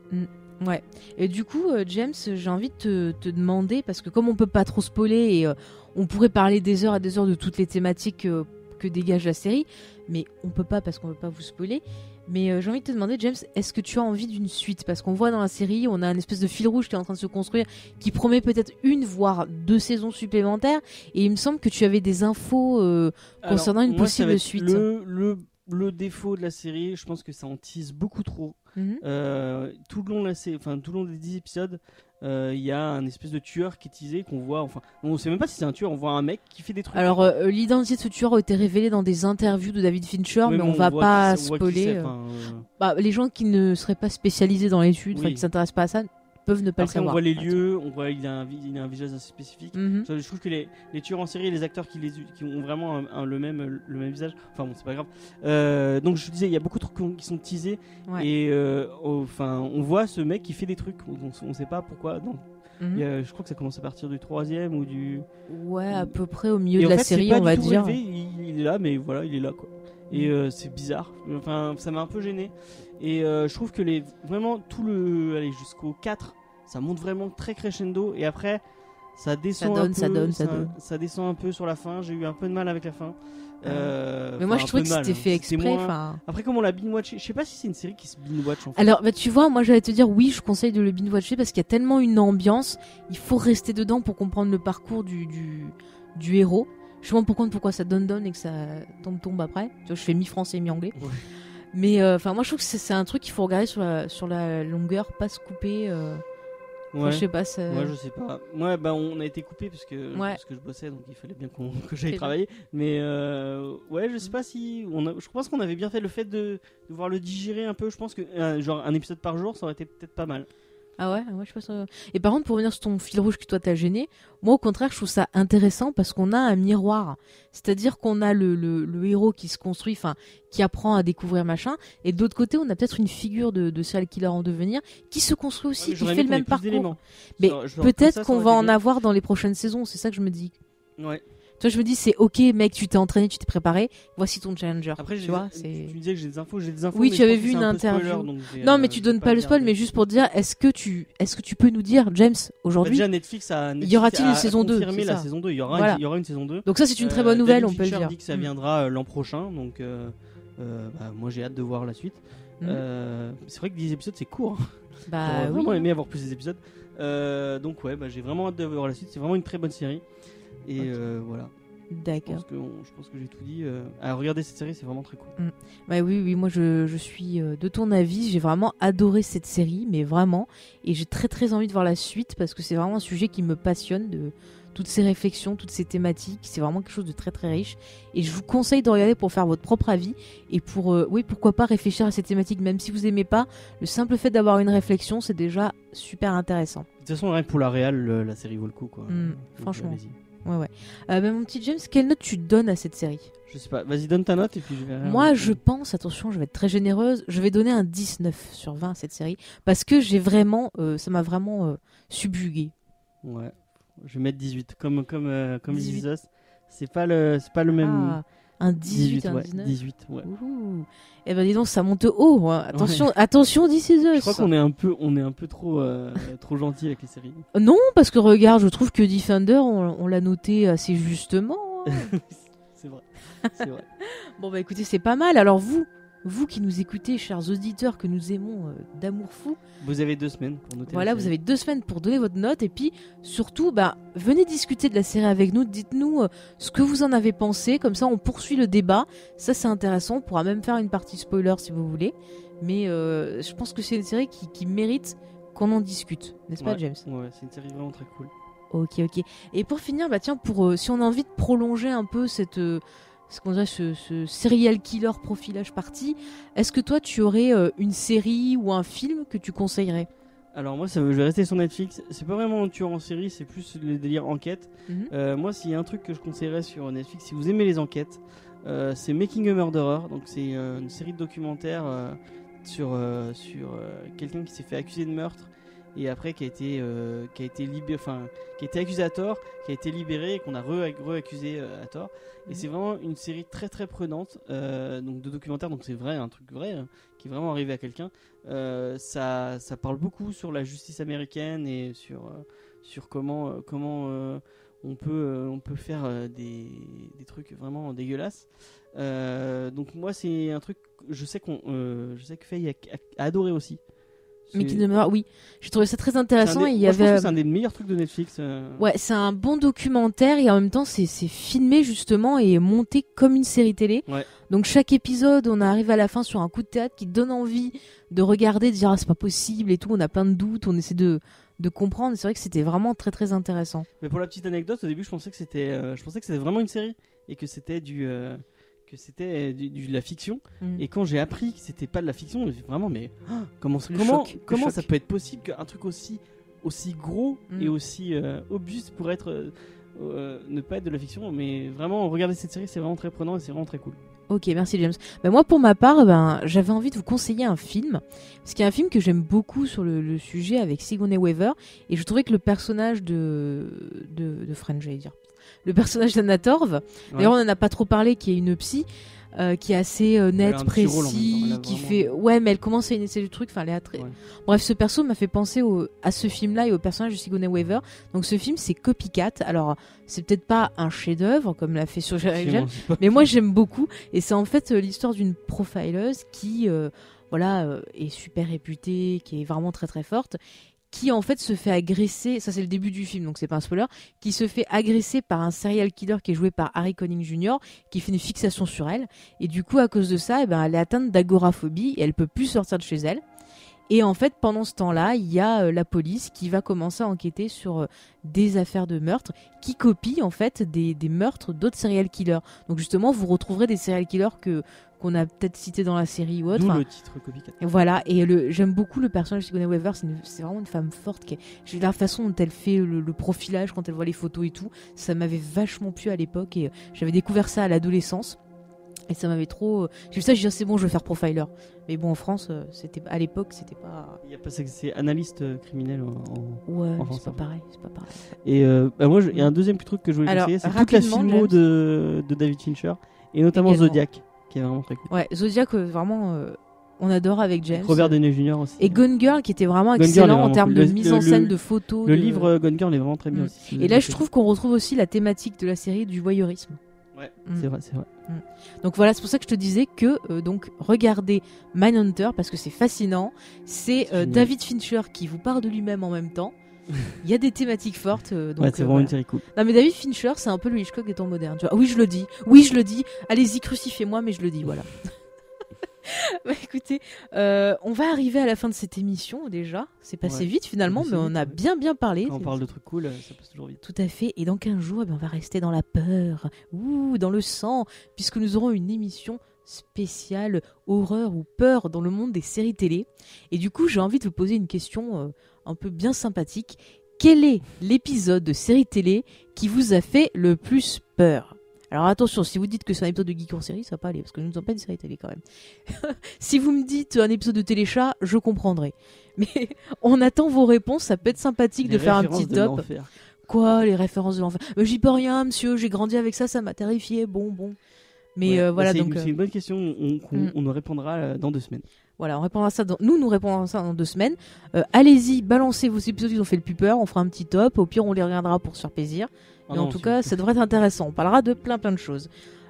Ouais. Et du coup, euh, James, j'ai envie de te, te demander, parce que comme on peut pas trop spoiler et euh, on pourrait parler des heures et des heures de toutes les thématiques euh, que dégage la série, mais on peut pas parce qu'on veut pas vous spoiler. Mais euh, j'ai envie de te demander, James, est-ce que tu as envie d'une suite? Parce qu'on voit dans la série, on a une espèce de fil rouge qui est en train de se construire, qui promet peut-être une, voire deux saisons supplémentaires. Et il me semble que tu avais des infos euh, Concernant une moi, possible suite. Le, le, le défaut de la série, je pense que ça en tease beaucoup trop. mhm. Euh, tout le long de la enfin tout le long des 10 épisodes, euh, il y a un espèce de tueur qui est teasé qu'on voit. Enfin, on sait même pas si c'est un tueur. On voit un mec qui fait des trucs. Alors, euh, l'identité de ce tueur a été révélée dans des interviews de David Fincher, mais on, on va pas spoiler. euh. enfin, euh, Bah, les gens qui ne seraient pas spécialisés dans l'étude, enfin Oui. qui s'intéressent pas à ça, peuvent ne pas Après, le on savoir. voit les lieux, on voit il a un, vi- il a un visage assez spécifique. Mhm. Je trouve que les, les tueurs en série les acteurs qui, les, qui ont vraiment un- un- le, même, le même visage, enfin bon, c'est pas grave. Euh, donc je disais, il y a beaucoup de trucs qui- sont teasés Ouais. et euh, enfin, on voit ce mec qui fait des trucs, on, on sait pas pourquoi. Donc, Mhm. a- je crois que ça commence à partir du troisième ou du. Ouais, à peu près au milieu Et de la fait, série, on va dire. il, il est là, mais voilà, il est là quoi. Et euh, c'est bizarre. Enfin, ça m'a un peu gêné. Et euh, je trouve que les vraiment tout le, allez jusqu'au 4 ça monte vraiment très crescendo. Et après, ça descend Ça donne, un peu. ça donne, ça donne. ça descend un peu sur la fin. J'ai eu un peu de mal avec la fin. Euh, Mais moi, je trouvais que c'était hein. fait exprès. moins-. Après, comme on l'a binge-watché, je sais pas si c'est une série qui se binge-watch en fait. Alors, bah, tu vois, moi j'allais te dire oui, je conseille de le binge-watcher parce qu'il y a tellement une ambiance, il faut rester dedans pour comprendre le parcours du, du, du héros. Justement pour comprendre pourquoi ça donne donne et que ça tombe tombe après. Tu vois, je fais mi-français, mi-anglais. Ouais. Mais euh, enfin, moi je trouve que c'est un truc qu'il faut regarder sur la, sur la longueur, pas se couper. euh, enfin, Ouais. je sais pas, ça... Moi, je sais pas. Moi, bah, on a été coupé parce que, Ouais. parce que je bossais, donc il fallait bien qu'on- que j'aille travailler. Mais euh, ouais, je sais pas si. On a, je pense qu'on avait bien fait le fait de, de voir le digérer un peu. Je pense que euh, genre un épisode par jour, ça aurait été peut-être pas mal. Ah ouais, ouais, je pense. euh. Et par contre, pour revenir sur ton fil rouge que toi t'as gêné, moi au contraire, je trouve ça intéressant parce qu'on a un miroir. C'est-à-dire qu'on a le, le, le héros qui se construit, enfin, qui apprend à découvrir machin, et de l'autre côté, on a peut-être une figure de, de serial killer en devenir qui se construit aussi, Ouais, qui fait le même parcours. Mais Peut-être qu'on va en avoir dans les prochaines saisons, c'est ça que je me dis. Ouais. Toi, je me dis, c'est ok, mec, tu t'es entraîné, tu t'es préparé, voici ton challenger. Après, tu j'ai- vois, tu, c'est. tu disais que j'ai des infos, j'ai des infos. Oui, mais tu avais vu une un peu spoiler, interview. donc Non, euh, mais tu j'ai donnes pas le spoil, mais juste pour dire, est-ce que tu, est-ce que tu peux nous dire, James, Bah, aujourd'hui déjà, Netflix a. Netflix Y aura-t-il a une saison 2, confirmé c'est la saison 2. Il y aura, Voilà. il y aura une saison 2. Donc ça, c'est une très Euh, bonne nouvelle, David on peut le dire. dit que ça Mm. viendra euh, l'an prochain, donc euh, euh, bah, moi j'ai hâte de voir la suite. Euh, c'est vrai que 10 épisodes c'est court. Bah J'aurais oui. vraiment aimé avoir plus d'épisodes. Euh, donc ouais, bah, j'ai vraiment hâte de voir la suite. C'est vraiment une très bonne série. Et Ok. euh, voilà. D'accord. je pense que j'ai tout dit. euh. À regarder cette série, c'est vraiment très cool. Bah oui, oui, moi je, je suis euh, de ton avis. J'ai vraiment adoré cette série, mais vraiment. Et j'ai très très envie de voir la suite parce que c'est vraiment un sujet qui me passionne, de toutes ces réflexions, toutes ces thématiques. C'est vraiment quelque chose de très très riche. Et je vous conseille de regarder pour faire votre propre avis et pour, euh, oui, pourquoi pas réfléchir à ces thématiques, même si vous aimez pas. Le simple fait d'avoir une réflexion, c'est déjà super intéressant. De toute façon, rien que pour la réal, la série vaut le coup. Quoi. Mm, franchement. Ouais, ouais. Euh, bah, mon petit James, quelle note tu donnes à cette série Je sais pas. Vas-y, donne ta note et puis je verrai. Moi, je pense, attention, je vais être très généreuse, je vais donner un 19 sur 20 à cette série parce que j'ai vraiment, euh, ça m'a vraiment euh, subjugué. Ouais. Je vais mettre 18. Comme, comme, euh, comme 18. This Is Us. C'est pas le, c'est pas le même. Ah, un 18, un ouais, 19. 18, ouais. Ouh. Eh ben dis donc, ça monte haut. hein. Attention, attention, This Is Us. Je crois qu'on est un peu, on est un peu trop, euh, trop gentil avec les séries. Non, parce que regarde, je trouve que Defender, on, on l'a noté assez justement. hein. C'est vrai. C'est vrai. bon bah écoutez, c'est pas mal. Alors vous, vous qui nous écoutez, chers auditeurs que nous aimons euh, d'amour fou, Vous avez deux semaines pour noter. Voilà, vous avez deux semaines pour donner votre note et puis surtout, bah, venez discuter de la série avec nous. Dites-nous euh, ce que vous en avez pensé. Comme ça, on poursuit le débat. Ça, c'est intéressant. On pourra même faire une partie spoiler si vous voulez. Mais euh, je pense que c'est une série qui, qui mérite qu'on en discute, n'est-ce pas. James? Ouais, c'est une série vraiment très cool. Ok, ok. Et pour finir, bah tiens, pour si on a envie de prolonger un peu cette ce qu'on dirait ce, ce serial killer profilage party, est-ce que toi tu aurais euh, une série ou un film que tu conseillerais? Alors moi, ça, je vais rester sur Netflix. C'est pas vraiment un tueur en série, c'est plus le délire enquête. Mhm. Euh, moi, s'il y a un truc que je conseillerais sur Netflix, si vous aimez les enquêtes, euh, c'est Making a Murderer. Donc c'est une série de documentaires sur sur quelqu'un qui s'est fait accuser de meurtre et après qui a été euh, qui a été libéré, enfin qui a été accusé à tort, qui a été libéré et qu'on a re- re-accusé euh, à tort. Et Mhm. c'est vraiment une série très très prenante, euh, donc de documentaires. Donc c'est vrai, un truc vrai hein, qui est vraiment arrivé à quelqu'un. Euh, ça ça parle beaucoup sur la justice américaine et sur sur comment comment on peut on peut faire des, des trucs vraiment dégueulasses. Euh, donc moi c'est un truc je sais qu'on euh, je sais que Faye a, a- a adoré aussi. Mais qui demeure, oui. J'ai trouvé ça très intéressant. des- et il y avait. c'est un des meilleurs trucs de Netflix. euh. Ouais, c'est un bon documentaire et en même temps c'est c'est filmé justement et monté comme une série télé. Ouais. Donc chaque épisode, on arrive à la fin sur un coup de théâtre qui donne envie de regarder, de dire ah c'est pas possible et tout. On a plein de doutes, on essaie de de comprendre. C'est vrai que c'était vraiment très très intéressant. Mais pour la petite anecdote, au début je pensais que c'était euh, je pensais que c'était vraiment une série et que c'était du euh, que c'était de la fiction. Mm. Et quand j'ai appris que c'était pas de la fiction, j'ai vraiment mais ah, comment Le comment choc, comment ça peut être possible qu'un truc aussi aussi gros Mm. et aussi euh, obvious pour être euh, euh, ne pas être de la fiction mais vraiment regarder cette série c'est vraiment très prenant et c'est vraiment très cool. Ok, merci James. Ben moi, pour ma part, ben, j'avais envie de vous conseiller un film. Parce qu'il y a un film que j'aime beaucoup sur le, le sujet avec Sigourney Weaver. Et je trouvais que le personnage de, de, de French, j'allais dire. Le personnage d'Anna Torv, d'ailleurs, on en a pas trop parlé, qui est une psy. euh, qui est assez euh, rôle précis, qui fait ouais, mais elle commence à essayer du truc. Enfin, elle est très. Ouais. Bref, ce perso m'a fait penser au- à ce film-là et au personnage de Sigourney Weaver. Donc, ce film, c'est Copycat. Alors, c'est peut-être pas un chef-d'œuvre comme l'a fait sur Jerry mais moi j'aime beaucoup et c'est en fait euh, l'histoire d'une profileuse qui euh, voilà euh, est super réputée, qui est vraiment très très forte, qui en fait se fait agresser, ça c'est le début du film donc c'est pas un spoiler, qui se fait agresser par un serial killer qui est joué par Harry Connick Jr. qui fait une fixation sur elle et du coup à cause de ça eh ben, elle est atteinte d'agoraphobie et elle peut plus sortir de chez elle. Et en fait, pendant ce temps-là, il y a euh, la police qui va commencer à enquêter sur euh, des affaires de meurtre qui copient en fait des, des meurtres d'autres serial killers. Donc justement, vous retrouverez des serial killers que qu'on a peut-être cités dans la série ou autre. Enfin, le titre Copycat. Voilà, et le, j'aime beaucoup le personnage de Sigourney Weaver, c'est, une- c'est vraiment une femme forte. Qui est- j'ai la façon dont elle fait le, le profilage, quand elle voit les photos et tout, ça m'avait vachement plu à l'époque et euh, j'avais découvert ça à l'adolescence. Et ça m'avait trop. euh, J'ai vu ça, j'ai dit ah, c'est bon, je vais faire profiler. Mais bon, en France, euh, c'était à l'époque, c'était pas. Il y a pas c'est- c'est analyste euh, criminel en- en- Ouais, c'est pas va. pareil, c'est pas pareil. Et euh, bah moi, il y a un deuxième truc que je voulais Alors, conseiller, c'est toute la filmo de, de David Fincher et notamment Également. Zodiac, qui est vraiment très cool. Ouais, Zodiac, vraiment, euh, on adore avec James. Robert Downey Jr. aussi. Et Gone Girl, qui était vraiment Gone excellent en termes cool. de Le- mise en scène, le- de photos. Le de- livre Gone Girl est vraiment très bien Mm. aussi. Et là, je trouve qu'on retrouve aussi la thématique de la série du voyeurisme. Ouais, Mm. c'est vrai, c'est vrai. Donc voilà, c'est pour ça que je te disais que euh, donc regardez Mindhunter parce que c'est fascinant. C'est euh. David Fincher qui vous parle de lui-même en même temps. Il y a des thématiques fortes. euh, donc, ouais, c'est euh, vraiment voilà. une série cool. Non mais David Fincher, c'est un peu le Hitchcock des temps modernes. Tu vois. Oui, je le dis. Oui, je le dis. Allez-y, crucifiez-moi, mais je le dis. Voilà. bah écoutez, euh, on va arriver à la fin de cette émission déjà. C'est passé Ouais. vite finalement, mais on a ouais. bien bien parlé. Quand on parle de trucs cool, ça passe toujours vite. Tout à fait. Et dans 15 jours, eh ben, on va rester dans la peur, ouh, dans le sang, puisque nous aurons une émission spéciale horreur ou peur dans le monde des séries télé. Et du coup, j'ai envie de vous poser une question euh, un peu bien sympathique. Quel est l'épisode de série télé qui vous a fait le plus peur? Alors attention, si vous dites que c'est un épisode de Geek en série, ça va pas aller, parce que nous ne sommes pas une série télé quand même. si vous me dites un épisode de Téléchat, je comprendrai. Mais on attend vos réponses, ça peut être sympathique de faire un petit top. Quoi, les références de l'enfer? Mais j'y peux rien, monsieur, j'ai grandi avec ça, ça m'a terrifié, bon, bon. Mais Ouais, euh, bah, voilà, c'est donc une, euh, c'est une bonne question. On, Mm. on nous répondra euh, dans deux semaines. voilà, on répondra à ça dans... Nous, nous répondrons à ça dans deux semaines. Euh, Allez-y, balancez vos épisodes qui ont fait le plus peur, on fera un petit top, au pire on les regardera pour se faire plaisir. Ah Mais non, en tout cas, ça devrait être intéressant, on parlera de plein plein de choses.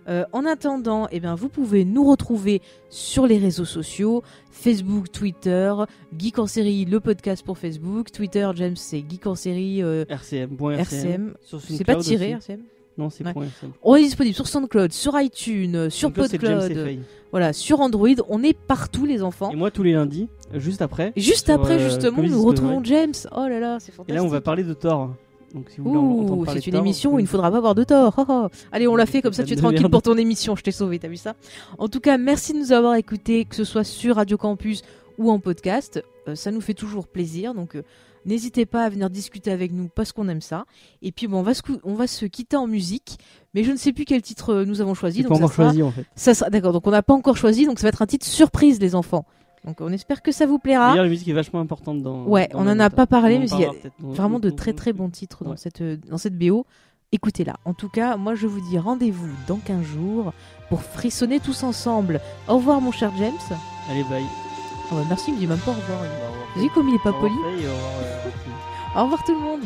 Euh, en attendant, eh bien, vous pouvez nous retrouver sur les réseaux sociaux, Facebook, Twitter, Geek en série, le podcast pour Facebook, Twitter, James, c'est Geek en série, euh, RCM, RCM, c'est pas tiré, aussi. RCM Non, c'est Ouais. On est disponible sur SoundCloud, sur iTunes, sur PodCloud, voilà, sur Android. On est partout, les enfants. Et moi, tous les lundis, juste après. Et juste sur, après, euh, justement, nous retrouvons. James. Oh là là, c'est Et fantastique. là, on va parler de Thor. Donc, si vous voulez en- entendre Ouh, parler c'est de une émission où il ne faudra pas avoir de tort. Oh, oh. Allez, on l'a fait comme ça, tu es tranquille merde. pour ton émission. Je t'ai sauvé, t'as vu ça? En tout cas, merci de nous avoir écoutés, que ce soit sur Radio Campus ou en podcast. Euh, ça nous fait toujours plaisir. Donc, euh, n'hésitez pas à venir discuter avec nous parce qu'on aime ça. Et puis, bon, on va se, cou- on va se quitter en musique. Mais je ne sais plus quel titre euh, nous avons choisi. J'ai donc pas ça encore sera- choisi en fait. Ça sera d'accord. Donc on n'a pas encore choisi, donc ça va être un titre surprise, les enfants. Donc on espère que ça vous plaira. D'ailleurs, la musique est vachement importante dans. Ouais, dans on la en a pas parlé, mais il y a Vraiment de très très bons titres dans Ouais. cette dans cette BO. Écoutez-la. En tout cas, moi je vous dis rendez-vous dans 15 jours pour frissonner tous ensemble. Au revoir mon cher James. Allez, bye. Oh, bah, merci, il me dit même pas au revoir. Au revoir. Vas-y comme il est pas poli. Euh. Au revoir tout le monde.